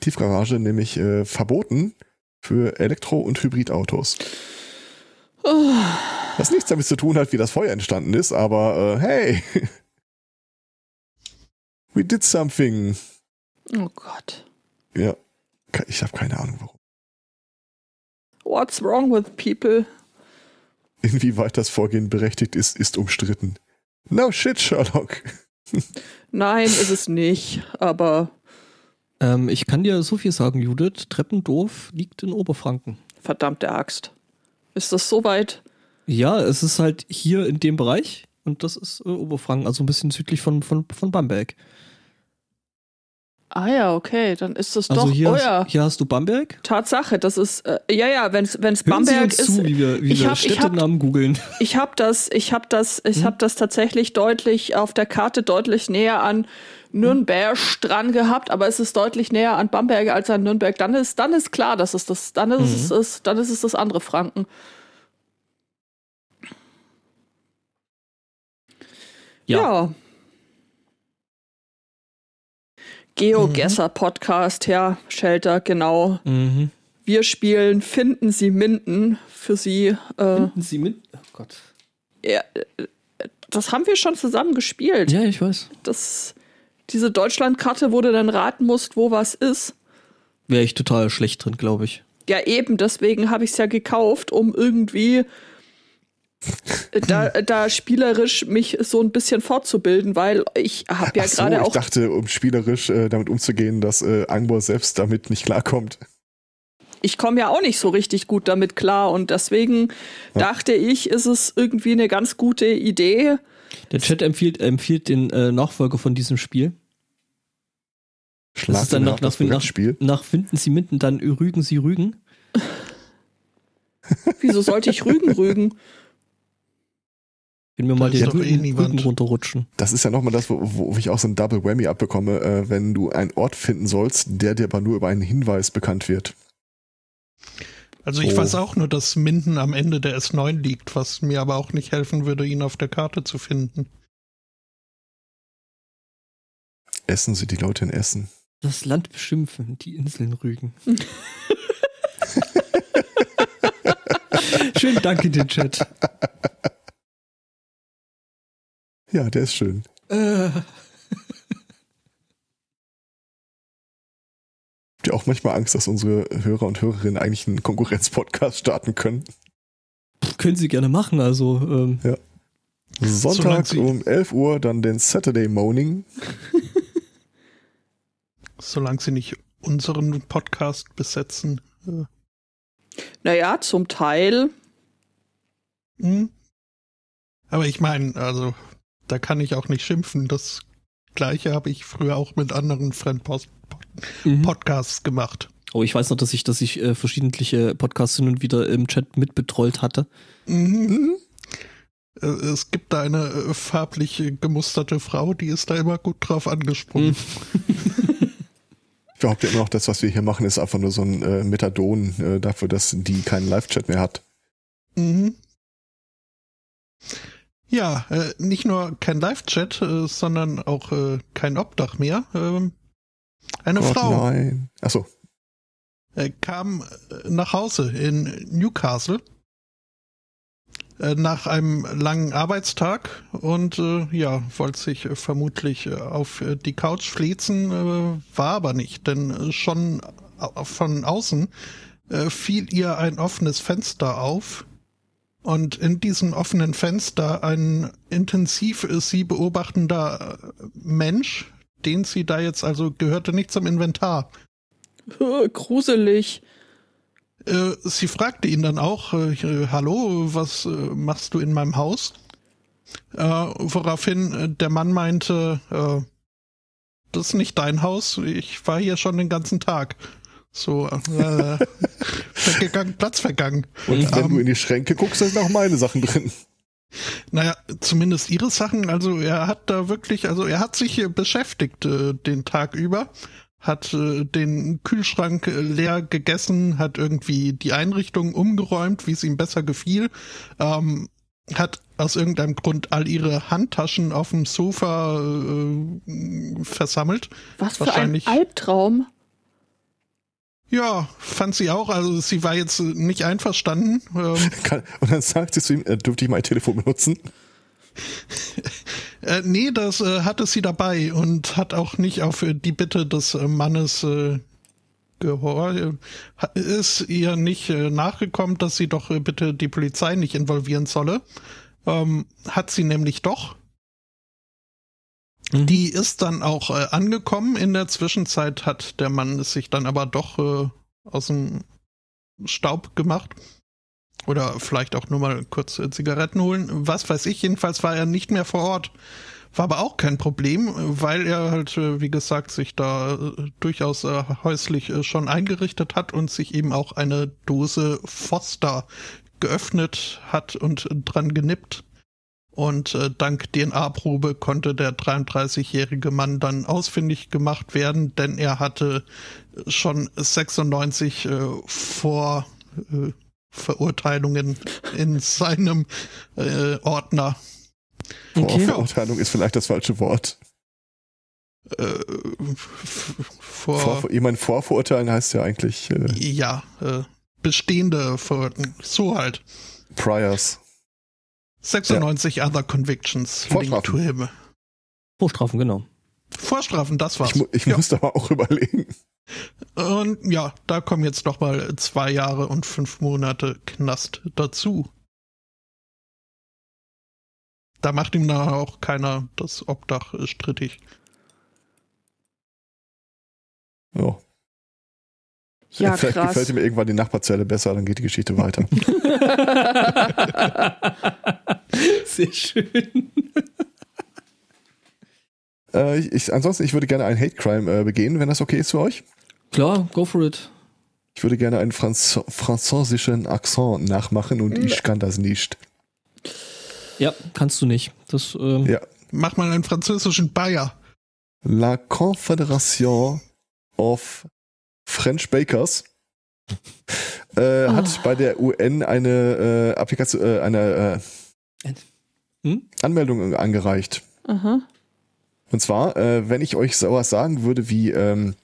Tiefgarage nämlich verboten für Elektro- und Hybridautos. Oh, Was nichts damit zu tun hat, wie das Feuer entstanden ist, aber hey, we did something. oh Gott. Ja, ich habe keine Ahnung warum. What's wrong with people? Inwieweit das Vorgehen berechtigt ist, ist umstritten. No shit, Sherlock. Nein, ist es nicht. Aber Ähm, ich kann dir so viel sagen, Judith. Treppendorf liegt in Oberfranken. verdammte Axt. Ist das so weit? Ja, es ist halt hier in dem Bereich und das ist äh, Oberfranken, also ein bisschen südlich von, von, von Bamberg. Ah ja, okay, dann ist das Also doch. hier, oh hast, ja, hier hast du Bamberg. Tatsache, das ist äh, ja ja, wenn es Hören Sie Bamberg uns ist. zu, wie wir, wie ich hab- ich hab- Städtenamen googeln. Ich habe das, ich habe das, ich Hm? habe das tatsächlich deutlich auf der Karte deutlich näher an Nürnberg dran gehabt, aber es ist deutlich näher an Bamberg als an Nürnberg. Dann ist, dann ist klar, dass es das, dann ist es, Mhm. es, dann ist es das andere Franken. Ja. ja. GeoGesser Podcast, ja, Shelter, genau. Mhm. Wir spielen Finden Sie Minden für Sie. Äh, Finden Sie mit? Oh Gott. ja, das haben wir schon zusammen gespielt. Ja, ich weiß. Das, diese Deutschlandkarte, wo du dann raten musst, wo was ist. Wäre ich total schlecht drin, glaube ich. Ja, eben, deswegen habe ich es ja gekauft, um irgendwie da, da spielerisch mich so ein bisschen fortzubilden, weil ich habe ja Ach so, gerade ich auch dachte, um spielerisch äh, damit umzugehen, dass äh, Angbor selbst damit nicht klarkommt. ich komme ja auch nicht so richtig gut damit klar und deswegen dachte ich, ist es irgendwie eine ganz gute Idee. Der Chat empfiehlt, empfiehlt den äh, Nachfolger von diesem Spiel. Schlag ist dann nach- nach- nach-. Nach Finden Sie Minden, dann Rügen Sie Rügen. Wieso sollte ich Rügen rügen? Wenn wir mal Da ist den eh. Rügen runterrutschen. Das ist ja nochmal das, wo, wo ich auch so ein Double Whammy abbekomme, äh, wenn du einen Ort finden sollst, der dir aber nur über einen Hinweis bekannt wird. Also ich Oh. weiß auch nur, dass Minden am Ende der S9 liegt, was mir aber auch nicht helfen würde, ihn auf der Karte zu finden. Essen sie die Leute in Essen. Das Land beschimpfen, die Inseln rügen. Schönen Dank in den Chat. Ja, der ist schön. Äh, Habt ihr auch manchmal Angst, dass unsere Hörer und Hörerinnen eigentlich einen Konkurrenzpodcast starten können? können Sie gerne machen, also ähm, Sonntag sie- um 11 Uhr dann den Saturday Morning. Solange sie nicht unseren Podcast besetzen. Naja, zum Teil. hm. Aber ich meine, also da kann ich auch nicht schimpfen. Das gleiche habe ich früher auch mit anderen Fremdpost mhm. Podcasts gemacht. Oh, ich weiß noch, dass ich, dass ich äh, verschiedentliche Podcasts hin und wieder im Chat mitbetrollt hatte. Mhm. Äh, Es gibt da eine äh, farblich gemusterte Frau, die ist da immer gut drauf angesprungen. Ich behaupte immer noch, das, was wir hier machen, ist einfach nur so ein äh, Methadon äh, dafür, dass die keinen Live-Chat mehr hat. Mhm. Ja, äh, nicht nur kein Live-Chat, äh, sondern auch äh, kein Obdach mehr. Ähm, eine Gott, Frau Nein. Achso. äh, kam äh, nach Hause in Newcastle äh, nach einem langen Arbeitstag und äh, ja, wollte sich vermutlich auf die Couch fließen, äh, war aber nicht, denn schon von außen äh, fiel ihr ein offenes Fenster auf und in diesem offenen Fenster ein intensiv sie beobachtender äh, Mensch, den sie da jetzt also gehörte nicht zum Inventar. Gruselig. Äh, sie fragte ihn dann auch, äh, hallo, was machst du in meinem Haus? Woraufhin der Mann meinte, das ist nicht dein Haus, ich war hier schon den ganzen Tag. So, äh, vergegangen, Platz vergangen. Und wenn Ähm, du in die Schränke guckst, sind auch meine Sachen drin. Naja, zumindest ihre Sachen, also er hat da wirklich, also er hat sich äh, beschäftigt äh, den Tag über, hat äh, den Kühlschrank äh, leer gegessen, hat irgendwie die Einrichtung umgeräumt, wie es ihm besser gefiel, ähm, hat aus irgendeinem Grund all ihre Handtaschen auf dem Sofa äh, versammelt. Was für ein Wahrscheinlich- Albtraum. Ja, fand sie auch, also sie war jetzt nicht einverstanden. Ähm, Und dann sagt sie zu ihm, äh, dürfte ich mein Telefon benutzen? Äh, nee, das äh, hatte sie dabei und hat auch nicht auf äh, die Bitte des äh, Mannes äh, gehor äh, ist ihr nicht äh, nachgekommen, dass sie doch bitte die Polizei nicht involvieren solle. Ähm, hat sie nämlich doch. Mhm. Die ist dann auch äh, angekommen. In der Zwischenzeit hat der Mann sich dann aber doch äh, aus dem Staub gemacht. Oder vielleicht auch nur mal kurz äh, Zigaretten holen. Was weiß ich, jedenfalls war er nicht mehr vor Ort. War aber auch kein Problem, weil er halt, äh, wie gesagt, sich da äh, durchaus äh, häuslich schon eingerichtet hat und sich eben auch eine Dose Foster geöffnet hat und dran genippt. Und äh, dank DNA-Probe konnte der 33-jährige Mann dann ausfindig gemacht werden, denn er hatte schon 96 äh, vor äh, Verurteilungen in seinem äh, Ordner. Okay. Vorverurteilung ist vielleicht das falsche Wort. Äh, vor, Vor, jemand vorverurteilen heißt ja eigentlich äh, ja, äh, bestehende Verurteilungen. So halt. Priors. 96 other convictions linked Vorstrafen. to him. Vorstrafen, genau. Vorstrafen, das war's. Ich, mu- ich ja. musste aber auch überlegen. Und ja, da kommen jetzt noch mal zwei Jahre und fünf Monate Knast dazu. Da macht ihm nachher auch keiner das Obdach äh, strittig. Ja. Ja, Vielleicht krass. gefällt ihm irgendwann die Nachbarzelle besser, dann geht die Geschichte weiter. Sehr schön. äh, ich, ich, ansonsten, ich würde gerne einen Hate Crime äh, begehen, wenn das okay ist für euch. Klar, go for it. Ich würde gerne einen Franz französischen Akzent nachmachen und ich kann das nicht. Ja, kannst du nicht. Das, ähm, Ja. Mach mal einen französischen Bayer. La Confédération of French Bakers äh, Ah. hat bei der UN eine äh, Applikation, äh, eine äh, Hm? Anmeldung angereicht. Aha. Und zwar, äh, wenn ich euch sowas sagen würde wie ähm,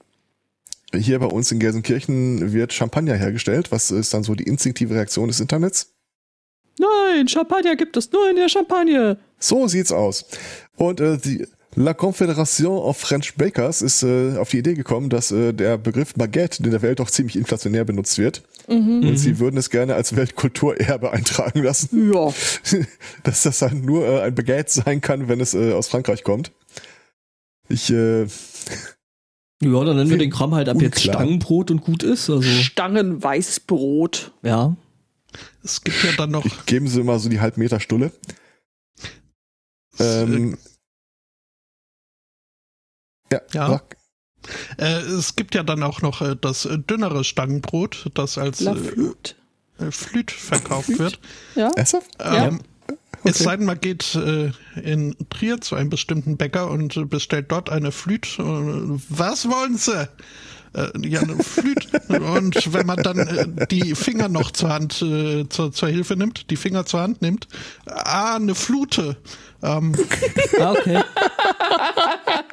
hier bei uns in Gelsenkirchen wird Champagner hergestellt, was ist dann so die instinktive Reaktion des Internets? Nein, Champagner gibt es nur in der Champagne. So sieht's aus. Und äh, die La Confédération of French Bakers ist äh, auf die Idee gekommen, dass äh, der Begriff Baguette in der Welt doch ziemlich inflationär benutzt wird. Und sie würden es gerne als Weltkulturerbe eintragen lassen, Ja. dass das dann nur äh, ein Baguette sein kann, wenn es äh, aus Frankreich kommt. Ich, äh, Ja, dann nennen wir den Kram halt ab jetzt Unklar. Stangenbrot und gut ist. Also, Stangenweißbrot. ja. Es gibt ja dann noch geben Sie mal so die Halbmeter Stulle. Ähm, ja, Ja. Äh, es gibt ja dann auch noch äh, das äh, dünnere Stangenbrot, das als La äh, Flute. äh, Flüt verkauft Flüt? wird. Ja. Ernsthaft? Ja. Ähm, Es sei denn, man geht äh, in Trier zu einem bestimmten Bäcker und bestellt dort eine Flüt. Was wollen Sie? Äh, ja, eine Flüt. und wenn man dann äh, die Finger noch zur Hand, äh, zur, zur Hilfe nimmt, die Finger zur Hand nimmt, ah, eine Flute. Ähm, Ah, okay.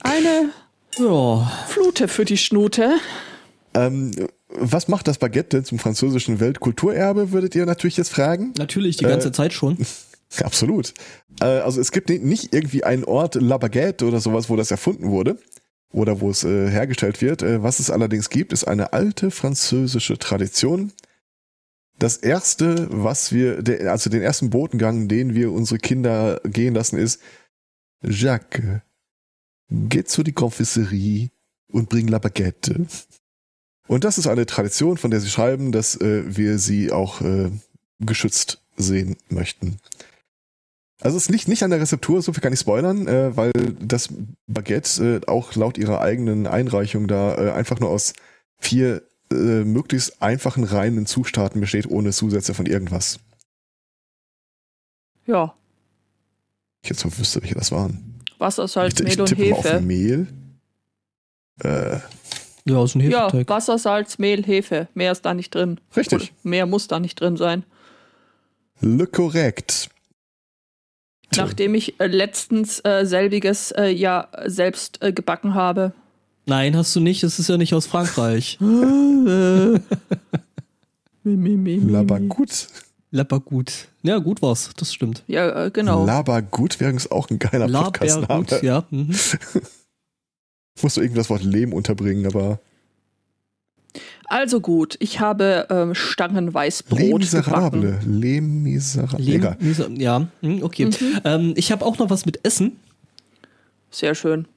Eine Ja. Flute für die Schnute. Ähm, was macht das Baguette denn zum französischen Weltkulturerbe, würdet ihr natürlich jetzt fragen? Natürlich, die ganze Äh, Zeit schon. Absolut. Äh, also es gibt ni- nicht irgendwie einen Ort, La Baguette oder sowas, wo das erfunden wurde oder wo es äh, hergestellt wird. Äh, was es allerdings gibt, ist eine alte französische Tradition. Das erste, was wir, also den ersten Botengang, den wir unsere Kinder gehen lassen, ist Jacques, geh zu die Confiserie und bring La Baguette. Und das ist eine Tradition, von der sie schreiben, dass äh, wir sie auch äh, geschützt sehen möchten. Also es liegt nicht an der Rezeptur, so viel kann ich spoilern, äh, weil das Baguette äh, auch laut ihrer eigenen Einreichung da äh, einfach nur aus vier äh, möglichst einfachen reinen Zutaten besteht, ohne Zusätze von irgendwas. Ja, Ich jetzt mal wüsste, welche das waren. Wasser, Salz, ich, ich Mehl und tippe mal auf Hefe. Mehl. Äh, Ja, aus dem Ja, Hefeteig. Wasser, Salz, Mehl, Hefe. Mehr ist da nicht drin. richtig. Oder mehr muss da nicht drin sein. Le correct. Nachdem ich äh, letztens äh, selbiges äh, ja selbst äh, gebacken habe. Nein, hast du nicht. Es ist ja nicht aus Frankreich. Mi, mi, mi, mi, Laber mi. gut. Lapper gut. Ja, gut war's. Das stimmt. Ja, äh, genau. Laber gut wäre übrigens auch ein geiler Podcast-Name. gut, ja. Mhm. Musst du irgendwie das Wort Lehm unterbringen, aber Also gut, ich habe ähm, Stangenweißbrot gebacken. Miserable. Les Miserable. Leben, Egal. Miser- ja, hm, okay. Ähm, ich habe auch noch was mit Essen. Sehr schön.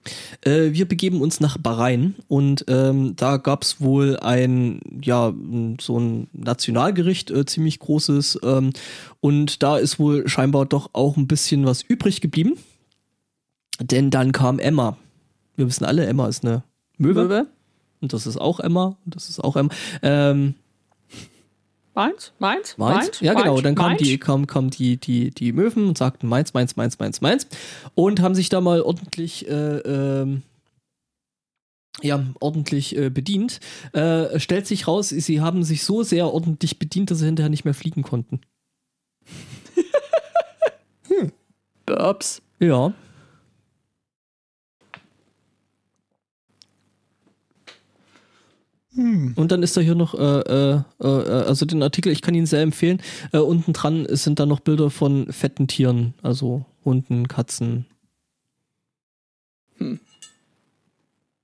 Äh, wir begeben uns nach Bahrain und ähm, da gab's wohl ein, ja, so ein Nationalgericht, äh, ziemlich großes. Ähm, und da ist wohl scheinbar doch auch ein bisschen was übrig geblieben. Denn dann kam Emma. Wir wissen alle, Emma ist eine Möwe. Möwe. Und das ist auch Emma. Und das ist auch Emma. Ähm, Meins? Meins? Meins? Ja, genau. Meins? Dann kamen die, kam, kam die, die, die Möwen und sagten Meins, Meins, Meins, Meins, Meins. Und haben sich da mal ordentlich, äh, ähm, ja, ordentlich äh, bedient. Äh, stellt sich raus, sie haben sich so sehr ordentlich bedient, dass sie hinterher nicht mehr fliegen konnten. Burps. Ja. Hm. Und dann ist da hier noch, äh, äh, äh, also den Artikel, ich kann ihn sehr empfehlen. Äh, unten dran sind da noch Bilder von fetten Tieren, also Hunden, Katzen. Hm.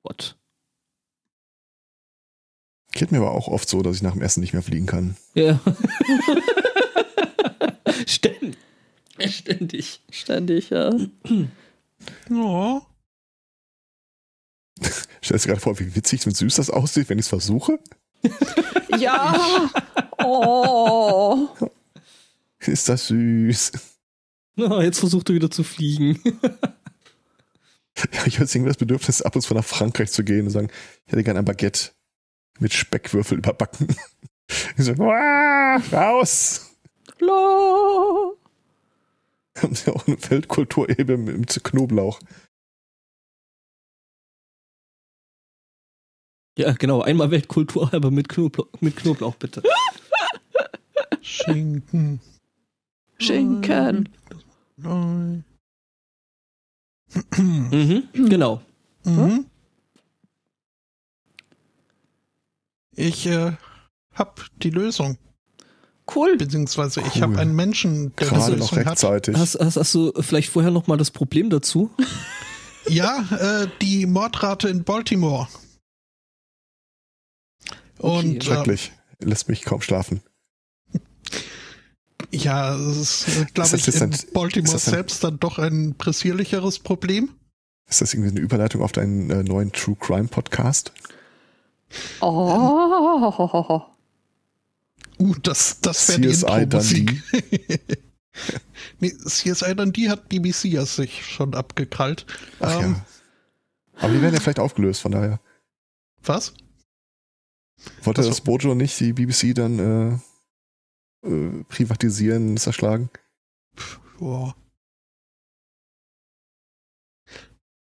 Gott. Geht mir aber auch oft so, dass ich nach dem Essen nicht mehr fliegen kann. Ja. Ständig. Ständig. Ständig, ja. Ja. Stellst du dir gerade vor, wie witzig und süß das aussieht, wenn ich es versuche? Ja. Oh. Ist das süß. Oh, jetzt versucht er wieder zu fliegen. Ja, ich habe jetzt irgendwie das Bedürfnis, ab und zu nach Frankreich zu gehen und sagen, ich hätte gerne ein Baguette mit Speckwürfel überbacken. Ich so, "Uah, raus! La. Haben sie auch eine Feldkulturebe mit Knoblauch. Ja, genau. Einmal Weltkultur, aber mit Knoblauch, mit Knoblauch bitte. Schinken. Schinken. Nein. Mhm, genau. Mhm. Ich äh, hab die Lösung. Cool. Beziehungsweise ich Cool. habe einen Menschen, der Gerade noch rechtzeitig. Hast, hast, hast du vielleicht vorher noch mal das Problem dazu? Ja, äh, die Mordrate in Baltimore. Und äh, Schrecklich. Lässt mich kaum schlafen. ja, es ist, Ist glaube das ich, in ein- Baltimore das ein- selbst dann doch ein pressierlicheres Problem. Ist das irgendwie eine Überleitung auf deinen äh, neuen True Crime Podcast? Oh. Uh, das, das wäre die CSI Intro-Musik. nee, CSI Dundee hat BBC ja sich schon abgekrallt. Ach Ähm, ja. Aber die werden ja vielleicht aufgelöst, von daher. Was? Wollte Ach so. das Bojo nicht die BBC dann äh, äh, privatisieren, zerschlagen. Boah.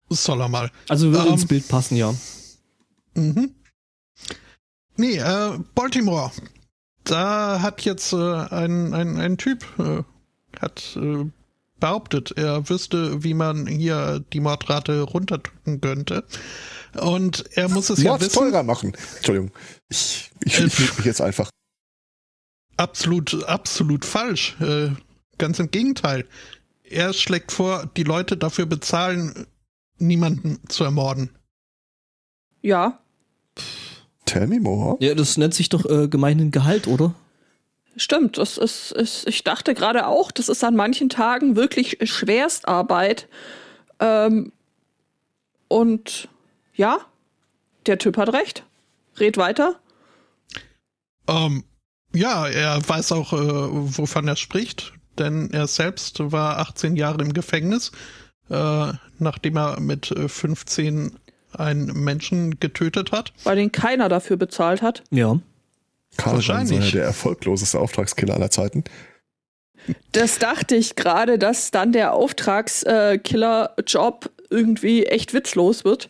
Soll er mal. Also würde Ähm. ins Bild passen, ja. Mhm. Nee, äh, Baltimore. Da hat jetzt äh, ein, ein, ein Typ äh, hat äh, behauptet, er wüsste, wie man hier die Mordrate runterdrücken könnte. Und er muss es ja Mords wissen. teurer machen. Entschuldigung. Ich, ich, Äh, ich mute mich jetzt einfach. Absolut, absolut falsch. Äh, ganz im Gegenteil. Er schlägt vor, die Leute dafür bezahlen, niemanden zu ermorden. Ja, Tell me more. Ja, das nennt sich doch äh, gemeinen Gehalt, oder? Stimmt. Das ist, ist, ich dachte gerade auch, das ist an manchen Tagen wirklich Schwerstarbeit. Ähm, und ja, der Typ hat recht. Red weiter. Ähm, ja, er weiß auch, äh, wovon er spricht, denn er selbst war 18 Jahre im Gefängnis, äh, nachdem er mit äh, 15 einen Menschen getötet hat. Bei den keiner dafür bezahlt hat. Ja. Karl Wahrscheinlich. Ransauer, der erfolgloseste Auftragskiller aller Zeiten. Das dachte ich gerade, dass dann der Auftragskiller-Job irgendwie echt witzlos wird.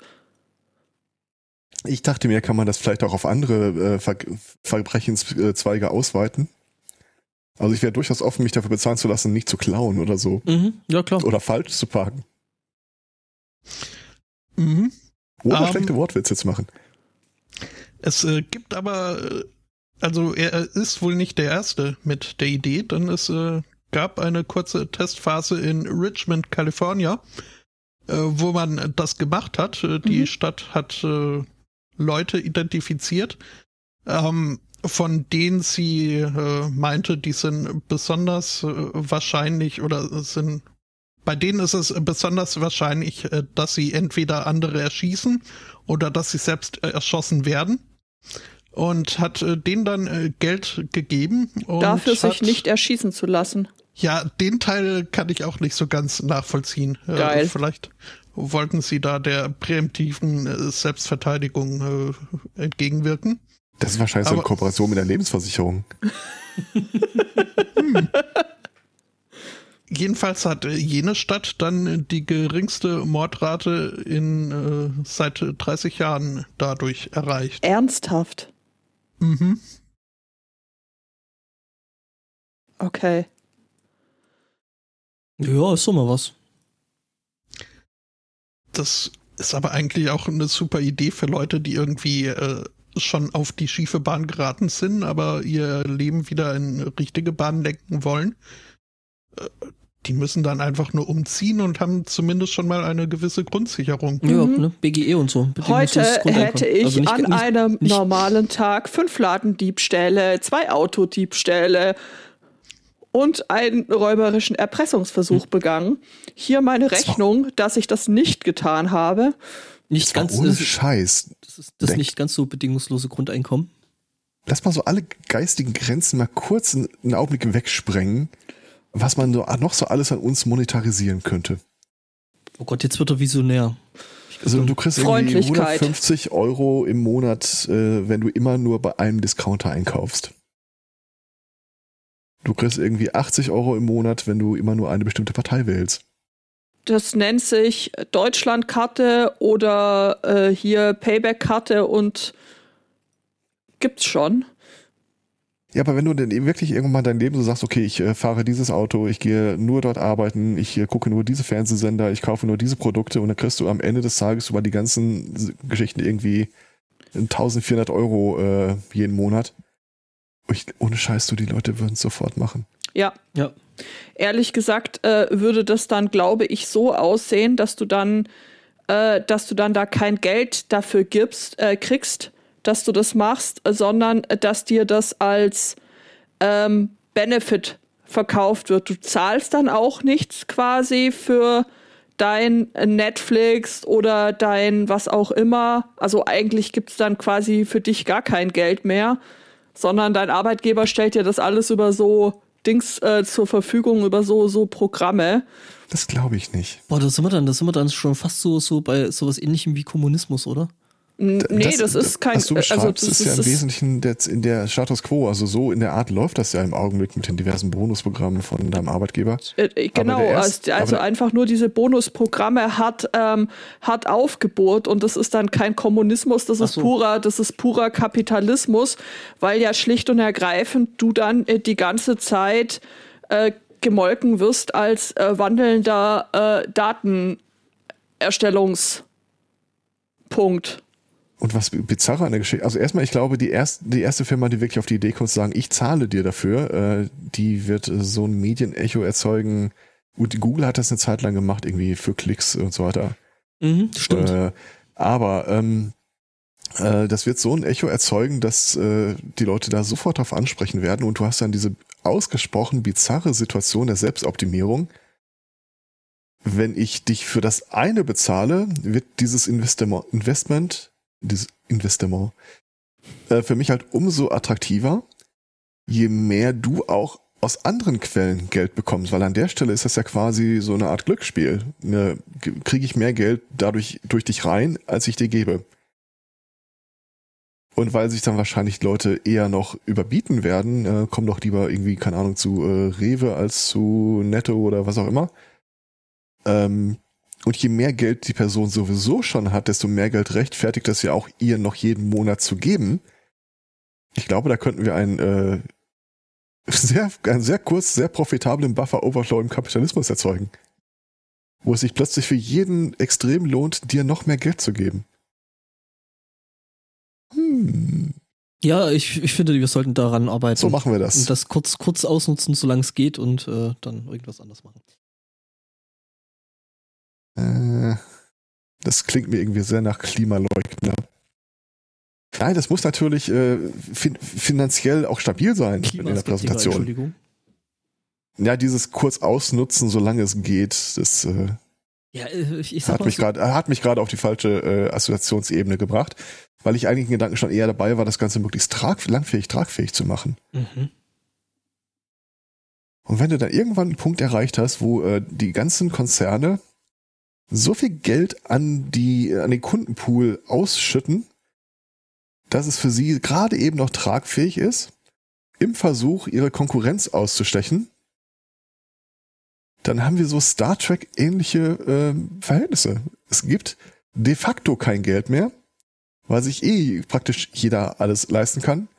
Ich dachte mir, kann man das vielleicht auch auf andere äh, Ver Verbrechenszweige ausweiten. Also ich wäre durchaus offen, mich dafür bezahlen zu lassen, nicht zu klauen oder so. Mhm. Ja, klar. Oder falsch zu parken. Mhm. Oder Ähm. schlechte Wortwitze zu machen. Es äh, gibt aber, äh, also er ist wohl nicht der Erste mit der Idee, denn es äh, gab eine kurze Testphase in Richmond, California, äh, wo man das gemacht hat. Äh, Die Mhm. Stadt hat äh, Leute identifiziert, ähm, von denen sie äh, meinte, die sind besonders äh, wahrscheinlich oder sind bei denen ist es besonders wahrscheinlich, dass sie entweder andere erschießen oder dass sie selbst erschossen werden. Und hat äh, denen dann äh, Geld gegeben. Und dafür hat, sich nicht erschießen zu lassen. Ja, den Teil kann ich auch nicht so ganz nachvollziehen. Äh, Geil. vielleicht wollten sie da der präemptiven äh, Selbstverteidigung äh, entgegenwirken. Das ist wahrscheinlich so eine aber- Kooperation mit der Lebensversicherung. Jedenfalls hat äh, jene Stadt dann äh, die geringste Mordrate in äh, seit 30 Jahren dadurch erreicht. Ernsthaft. Mhm. Okay. Ja, ist doch mal was. Das ist aber eigentlich auch eine super Idee für Leute, die irgendwie äh, schon auf die schiefe Bahn geraten sind, aber ihr Leben wieder in richtige Bahn lenken wollen. Äh, die müssen dann einfach nur umziehen und haben zumindest schon mal eine gewisse Grundsicherung. Ja, Mhm. ne? BGE und so. Heute hätte ich Also nicht- an nicht- einem nicht- normalen Tag fünf Ladendiebstähle, zwei Autodiebstähle und einen räuberischen Erpressungsversuch Hm. begangen. Hier meine Rechnung, dass ich das nicht getan habe. nicht ganz, ohne das, Scheiß. das ist das Denk- nicht ganz so bedingungslose Grundeinkommen. Lass mal so alle geistigen Grenzen mal kurz einen Augenblick wegsprengen, was man so, noch so alles an uns monetarisieren könnte. Oh Gott, jetzt wird er visionär. Also du kriegst irgendwie Freundlichkeit. 150 Euro im Monat, äh, wenn du immer nur bei einem Discounter einkaufst. Du kriegst irgendwie 80 Euro im Monat, wenn du immer nur eine bestimmte Partei wählst. Das nennt sich Deutschlandkarte oder äh, hier Payback-Karte und gibt's schon. Ja, aber wenn du denn eben wirklich irgendwann dein Leben so sagst, okay, ich äh, fahre dieses Auto, ich gehe nur dort arbeiten, ich äh, gucke nur diese Fernsehsender, ich kaufe nur diese Produkte und dann kriegst du am Ende des Tages über die ganzen Geschichten irgendwie 1400 Euro äh, jeden Monat. Ich, ohne Scheiß, du, die Leute würden es sofort machen. Ja. Ja. Ehrlich gesagt äh, würde das dann, glaube ich, so aussehen, dass du dann, äh, dass du dann da kein Geld dafür gibst, äh, kriegst, dass du das machst, äh, sondern äh, dass dir das als ähm, Benefit verkauft wird. Du zahlst dann auch nichts quasi für dein Netflix oder dein was auch immer. Also eigentlich gibt's dann quasi für dich gar kein Geld mehr, sondern dein Arbeitgeber stellt dir das alles über so Dings äh, zur Verfügung, über so, so Programme. Das glaube ich nicht. Boah, da sind wir dann, da sind wir dann schon fast so, so bei sowas ähnlichem wie Kommunismus, oder? Nee, das, das, ist kein. Was du beschreibst, also das ist, ja im Wesentlichen der, in der Status Quo. Also so in der Art läuft das ja im Augenblick mit den diversen Bonusprogrammen von deinem Arbeitgeber. Äh, genau, erst, also, also einfach nur diese Bonusprogramme hat, ähm, hat Aufgeburt und das ist dann kein Kommunismus, das ist so. purer, das ist purer Kapitalismus, weil ja schlicht und ergreifend du dann äh, die ganze Zeit äh, gemolken wirst als äh, wandelnder äh, Datenerstellungspunkt. Und was bizarrer an der Geschichte, also erstmal, ich glaube, die erste, die erste Firma, die wirklich auf die Idee kommt, zu sagen, ich zahle dir dafür, äh, die wird äh, so ein Medienecho erzeugen. Gut, Google hat das eine Zeit lang gemacht, irgendwie für Klicks und so weiter. Mhm, stimmt. Äh, aber ähm, äh, das wird so ein Echo erzeugen, dass äh, die Leute da sofort drauf ansprechen werden und du hast dann diese ausgesprochen bizarre Situation der Selbstoptimierung. Wenn ich dich für das eine bezahle, wird dieses Investment dieses Investment, äh, für mich halt umso attraktiver, je mehr du auch aus anderen Quellen Geld bekommst, weil an der Stelle ist das ja quasi so eine Art Glücksspiel. Ne, Kriege ich mehr Geld dadurch durch dich rein, als ich dir gebe. Und weil sich dann wahrscheinlich Leute eher noch überbieten werden, äh, komm doch lieber irgendwie, keine Ahnung, zu äh, Rewe als zu Netto oder was auch immer. Ähm, und je mehr Geld die Person sowieso schon hat, desto mehr Geld rechtfertigt das ja auch ihr noch jeden Monat zu geben. Ich glaube, da könnten wir einen äh, sehr, einen sehr kurz, sehr profitablen Buffer-Overflow im Kapitalismus erzeugen. Wo es sich plötzlich für jeden extrem lohnt, dir noch mehr Geld zu geben. Hm. Ja, ich, ich finde, wir sollten daran arbeiten. So machen wir das. Und das kurz, kurz ausnutzen, solange es geht und äh, dann irgendwas anderes machen. Äh, das klingt mir irgendwie sehr nach Klimaleugner. Nein, das muss natürlich äh, fin finanziell auch stabil sein in der Präsentation. Entschuldigung. Ja, dieses kurz ausnutzen, solange es geht, das äh, ja, äh, hat, mich so grad, hat mich gerade auf die falsche äh, Assoziationsebene gebracht, weil ich eigentlich in Gedanken schon eher dabei war, das Ganze möglichst trag langfähig, tragfähig zu machen. Mhm. Und wenn du dann irgendwann einen Punkt erreicht hast, wo äh, die ganzen Konzerne so viel Geld an die, an den Kundenpool ausschütten, dass es für sie gerade eben noch tragfähig ist, im Versuch, ihre Konkurrenz auszustechen, dann haben wir so Star Trek ähnliche äh, Verhältnisse. Es gibt de facto kein Geld mehr, weil sich eh praktisch jeder alles leisten kann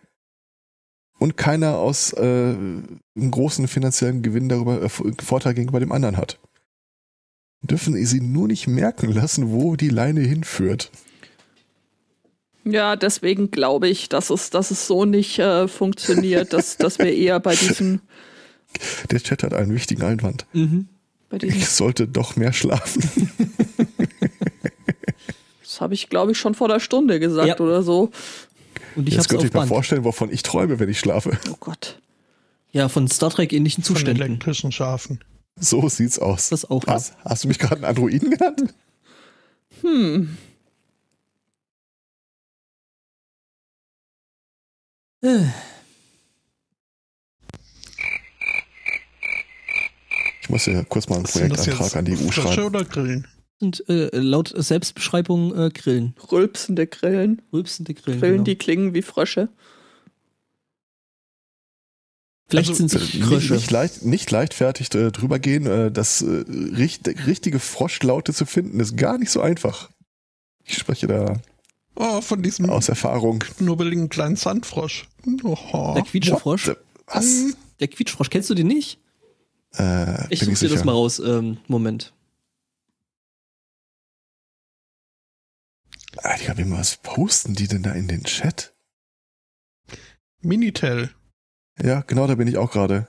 und keiner aus äh, einem großen finanziellen Gewinn darüber äh, Vorteil gegenüber dem anderen hat dürfen sie nur nicht merken lassen, wo die Leine hinführt. Ja, deswegen glaube ich, dass es, dass es so nicht äh, funktioniert, dass, dass wir eher bei diesem. Der Chat hat einen wichtigen Einwand. Mhm. ich sollte doch mehr schlafen. das habe ich, glaube ich, schon vor der Stunde gesagt ja. oder so. Und ich Jetzt könnte ich mir vorstellen, wovon ich träume, wenn ich schlafe. Oh Gott. Ja, von Star Trek ähnlichen Zuständen. Von elektrischen Schafen. So sieht's aus. Das auch. Was? Hast du mich gerade einen Androiden genannt? Hm. Ich muss ja kurz mal einen Projektantrag an die EU schreiben. oder Grillen? Und äh, laut Selbstbeschreibung äh, Grillen. Rülpsende Grillen. Rülpsende Grillen. Grillen, genau. die klingen wie Frösche. Vielleicht also, sind sie Nicht, nicht, leicht, nicht leichtfertig äh, drüber gehen. Äh, das äh, richt, richtige Froschlaute zu finden, ist gar nicht so einfach. Ich spreche da oh, von diesem aus Erfahrung. Knubbeligen kleinen Sandfrosch. Oh. Der Quietschefrosch. Was? Der Quietschfrosch, kennst du den nicht? Äh, ich suche dir das mal raus. Ähm, Moment. Alter, wie was posten die denn da in den Chat? Minitel. Ja, genau, da bin ich auch gerade.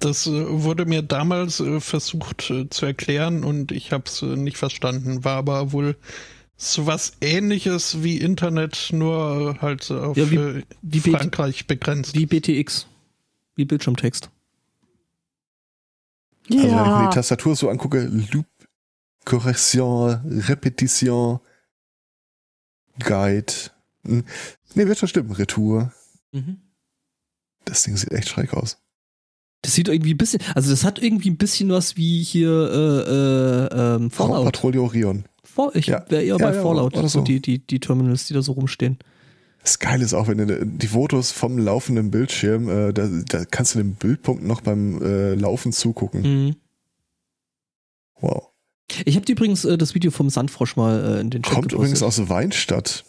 Das äh, wurde mir damals äh, versucht äh, zu erklären und ich habe es nicht verstanden. War aber wohl so was ähnliches wie Internet, nur halt auf ja, wie, wie Frankreich begrenzt. Wie BTX. Wie Bildschirmtext. Ja. Also wenn ich mir die Tastatur so angucke, Loop, Correction, Repetition, Guide. Hm. Nee, wird schon stimmen. Retour. Mhm. Das Ding sieht echt schräg aus. Das sieht irgendwie ein bisschen, also das hat irgendwie ein bisschen was wie hier äh, äh, ähm, Fallout. Patrouille Orion. vor, ich Ja. wäre eher Ja, bei ja, Fallout, oder so so. die, die, die Terminals, die da so rumstehen. Das Geile ist auch, wenn du die Fotos vom laufenden Bildschirm, äh, da, da kannst du den Bildpunkt noch beim äh, Laufen zugucken. Mhm. Wow. Ich habe übrigens äh, das Video vom Sandfrosch mal äh, in den Chat Kommt gepostet. übrigens aus Weinstadt.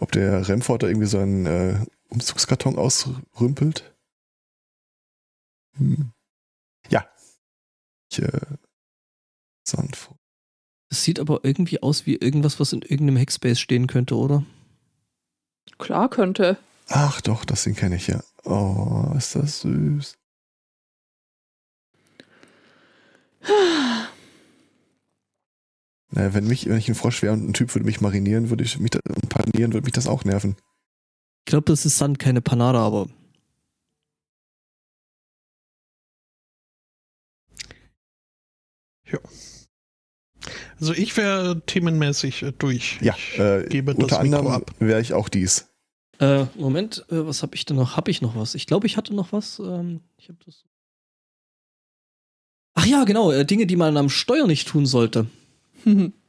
Ob der Remford da irgendwie so einen äh, Umzugskarton ausrümpelt? Hm. Ja. Ich, äh, Sandfrosch. Es sieht aber irgendwie aus wie irgendwas, was in irgendeinem Hackspace stehen könnte, oder? Klar könnte. Ach doch, das Ding kenne ich ja. Oh, ist das süß. Naja, wenn mich, wenn ich ein Frosch wäre und ein Typ würde mich marinieren, würde ich mich da, panieren, würde mich das auch nerven. Ich glaube, das ist Sand, keine Panade, aber Also ich wäre themenmäßig äh, durch. Ja, ich äh, gebe das unter Mikro anderem ab. wäre ich auch dies. Äh, Moment, äh, was habe ich denn noch? Habe ich noch was? Ich glaube, ich hatte noch was. Ähm, ich habe das. Ach ja, genau, äh, Dinge, die man am Steuer nicht tun sollte.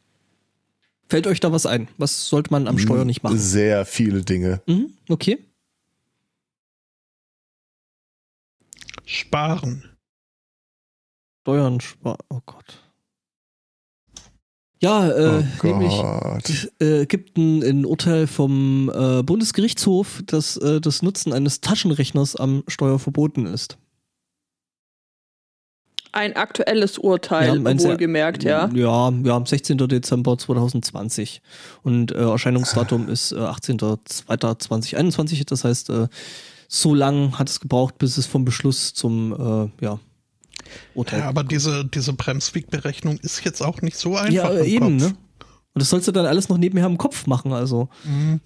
Fällt euch da was ein? Was sollte man am Steuer nicht machen? Sehr viele Dinge. Mhm, okay. Sparen. Steuern sparen. Oh Gott. Ja, äh, oh nämlich Gott. äh, gibt ein, ein Urteil vom äh, Bundesgerichtshof, dass äh, das Nutzen eines Taschenrechners am Steuer verboten ist. Ein aktuelles Urteil, Ja, wohlgemerkt, ja. Ja, ja, am 16. Dezember 2020. Und äh, Erscheinungsdatum ist äh, 18.02.2021. Das heißt, äh, so lang hat es gebraucht, bis es vom Beschluss zum äh, ja, Urteil. Ja, aber diese, diese Bremswegberechnung ist jetzt auch nicht so einfach. ja, im eben, Kopf. ne? Und das sollst du dann alles noch nebenher im Kopf machen, also. Mhm.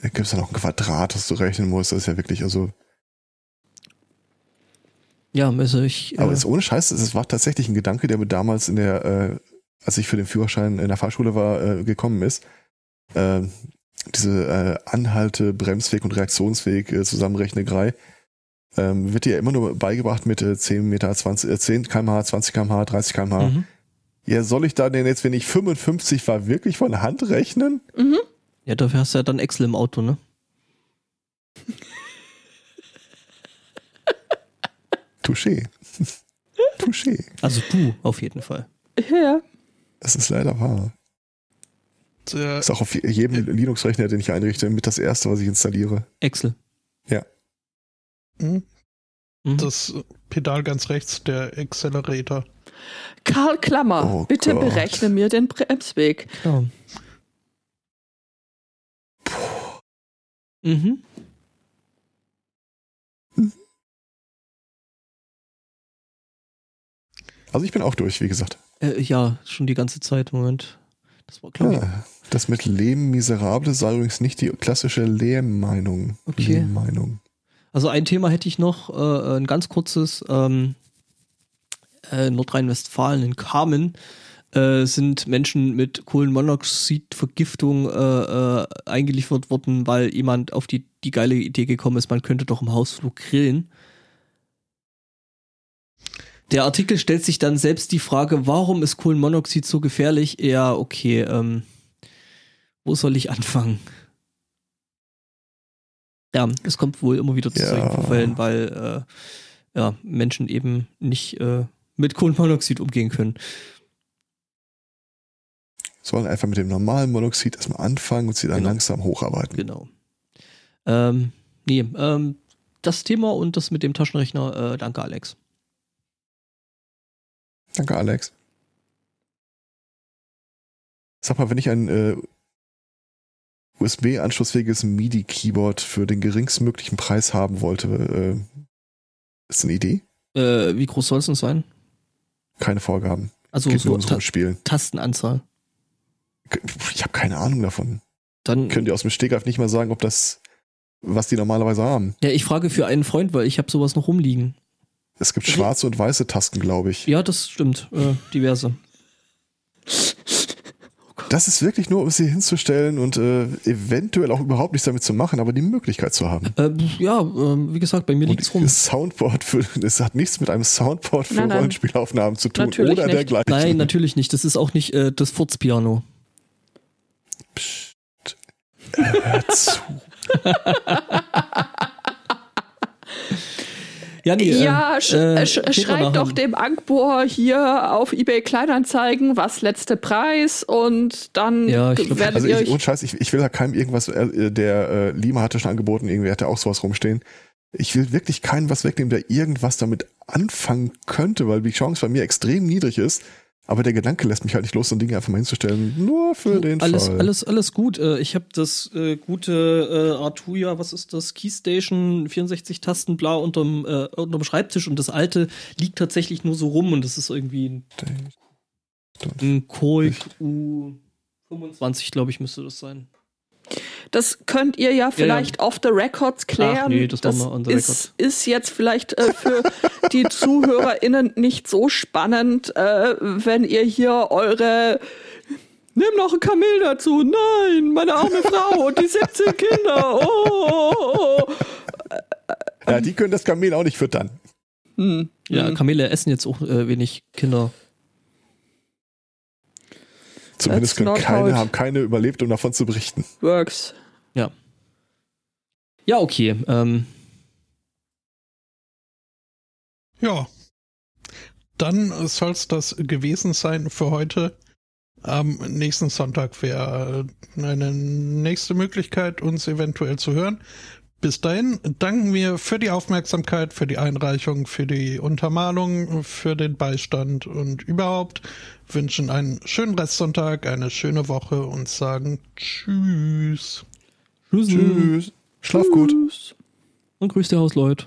Da gibt es ja noch ein Quadrat, das du rechnen musst. Das ist ja wirklich, also. Ja, also ich. Aber äh, jetzt ohne Scheiß, das war tatsächlich ein Gedanke, der mir damals in der, äh, als ich für den Führerschein in der Fahrschule war, äh, gekommen ist. Äh, diese äh, Anhalte, Bremsweg und Reaktionsweg äh, Zusammenrechnegrei ähm, wird dir ja immer nur beigebracht mit äh, 10 Meter, 20, äh, 10 kmh, 20 kmh, 30 kmh. mhm. Ja, soll ich da denn jetzt, wenn ich 55 war, wirklich von Hand rechnen? Mhm. Ja, dafür hast du ja dann Excel im Auto, ne? Touché. Touché. Also du, auf jeden Fall. Ja. Das ist leider wahr. Der, ist auch auf jedem Linux-Rechner, den ich einrichte, mit das erste, was ich installiere. Excel. mhm. Mhm. das Pedal ganz rechts, der Accelerator. Karl Klammer, Oh bitte Gott. berechne mir den Bremsweg. Ja. Mhm. Also ich bin auch durch, wie gesagt. Äh, ja, schon die ganze Zeit. Moment. Das war, ich. Ah, das mit Leben miserable sei übrigens nicht die klassische Lehrmeinung. Okay. Lehrmeinung. Also ein Thema hätte ich noch, äh, ein ganz kurzes. Ähm, äh, Nordrhein-Westfalen in Kamen äh, sind Menschen mit Kohlenmonoxidvergiftung äh, äh, eingeliefert worden, weil jemand auf die, die geile Idee gekommen ist, man könnte doch im Hausflug grillen. Der Artikel stellt sich dann selbst die Frage, warum ist Kohlenmonoxid so gefährlich? Ja, okay, ähm, wo soll ich anfangen? Ja, es kommt wohl immer wieder zu Ja. solchen Vorfällen, weil äh, ja, Menschen eben nicht äh, mit Kohlenmonoxid umgehen können. Sollen einfach mit dem normalen Monoxid erstmal anfangen und sie dann Genau. langsam hocharbeiten. Genau. Ähm, nee, ähm, das Thema und das mit dem Taschenrechner, äh, danke Alex. Danke, Alex. Sag mal, wenn ich ein äh, USB-anschlussfähiges MIDI-Keyboard für den geringstmöglichen Preis haben wollte, äh, ist eine Idee? Äh, wie groß soll es denn sein? Keine Vorgaben. Also Geht so ums Ta Rumspielen. Tastenanzahl. Ich habe keine Ahnung davon. Dann, Könnt ihr aus dem Stegreif nicht mal sagen, ob das, was die normalerweise haben. ja, ich frage für einen Freund, weil ich habe sowas noch rumliegen. Es gibt schwarze und weiße Tasten, glaube ich. Ja, das stimmt. Äh, diverse. Das ist wirklich nur, um sie hinzustellen und äh, eventuell auch überhaupt nichts damit zu machen, aber die Möglichkeit zu haben. Äh, ja, äh, wie gesagt, bei mir liegt's rum. Das Soundboard für, es hat nichts mit einem Soundboard für Nein, nein. Rollenspielaufnahmen zu tun Natürlich oder nicht. dergleichen. Nein, natürlich nicht. Das ist auch nicht äh, das Furzpiano. Psst. Hör zu. Ja, nee, Ja, sch äh, sch geht schreib mal doch dem Ankbohr hier auf eBay Kleinanzeigen, was letzte Preis und dann Ja, ich glaub, werdet Also ihr ich, euch ohne Scheiß, ich, ich will da keinem irgendwas, äh, der äh, Lima hatte schon angeboten, irgendwie hatte auch sowas rumstehen. Ich will wirklich keinen was wegnehmen, der irgendwas damit anfangen könnte, weil die Chance bei mir extrem niedrig ist. Aber der Gedanke lässt mich halt nicht los, so ein Ding einfach mal hinzustellen, nur für den alles, Fall. alles, alles gut. Äh, Ich habe das äh, gute äh, Arturia, was ist das? Keystation, 64 Tasten, bla, unterm, äh, unterm Schreibtisch und das alte liegt tatsächlich nur so rum und das ist irgendwie ein, ein Koik U25, glaube ich, müsste das sein. Das könnt ihr ja vielleicht off the records klären. Ach nee, das the ist, ist jetzt vielleicht äh, für die ZuhörerInnen nicht so spannend, äh, wenn ihr hier eure Nimm noch ein Kamel dazu. Nein, meine arme Frau und die 17 Kinder. Oh, oh, oh, oh. Ja, die können das Kamel auch nicht füttern. Hm. Ja, hm. Kamele essen jetzt auch äh, wenig Kinder. Zumindest können keine, haben keine überlebt, um davon zu berichten. Works. Ja. Ja, okay. Ähm, Ja. Dann soll es das gewesen sein für heute. Am nächsten Sonntag wäre eine nächste Möglichkeit, uns eventuell zu hören. Bis dahin danken wir für die Aufmerksamkeit, für die Einreichung, für die Untermalung, für den Beistand und überhaupt wünschen einen schönen Restsonntag, eine schöne Woche und sagen Tschüss. tschüss. Tschüss. Schlaf gut. Tschüss. Und grüß die Hausleute.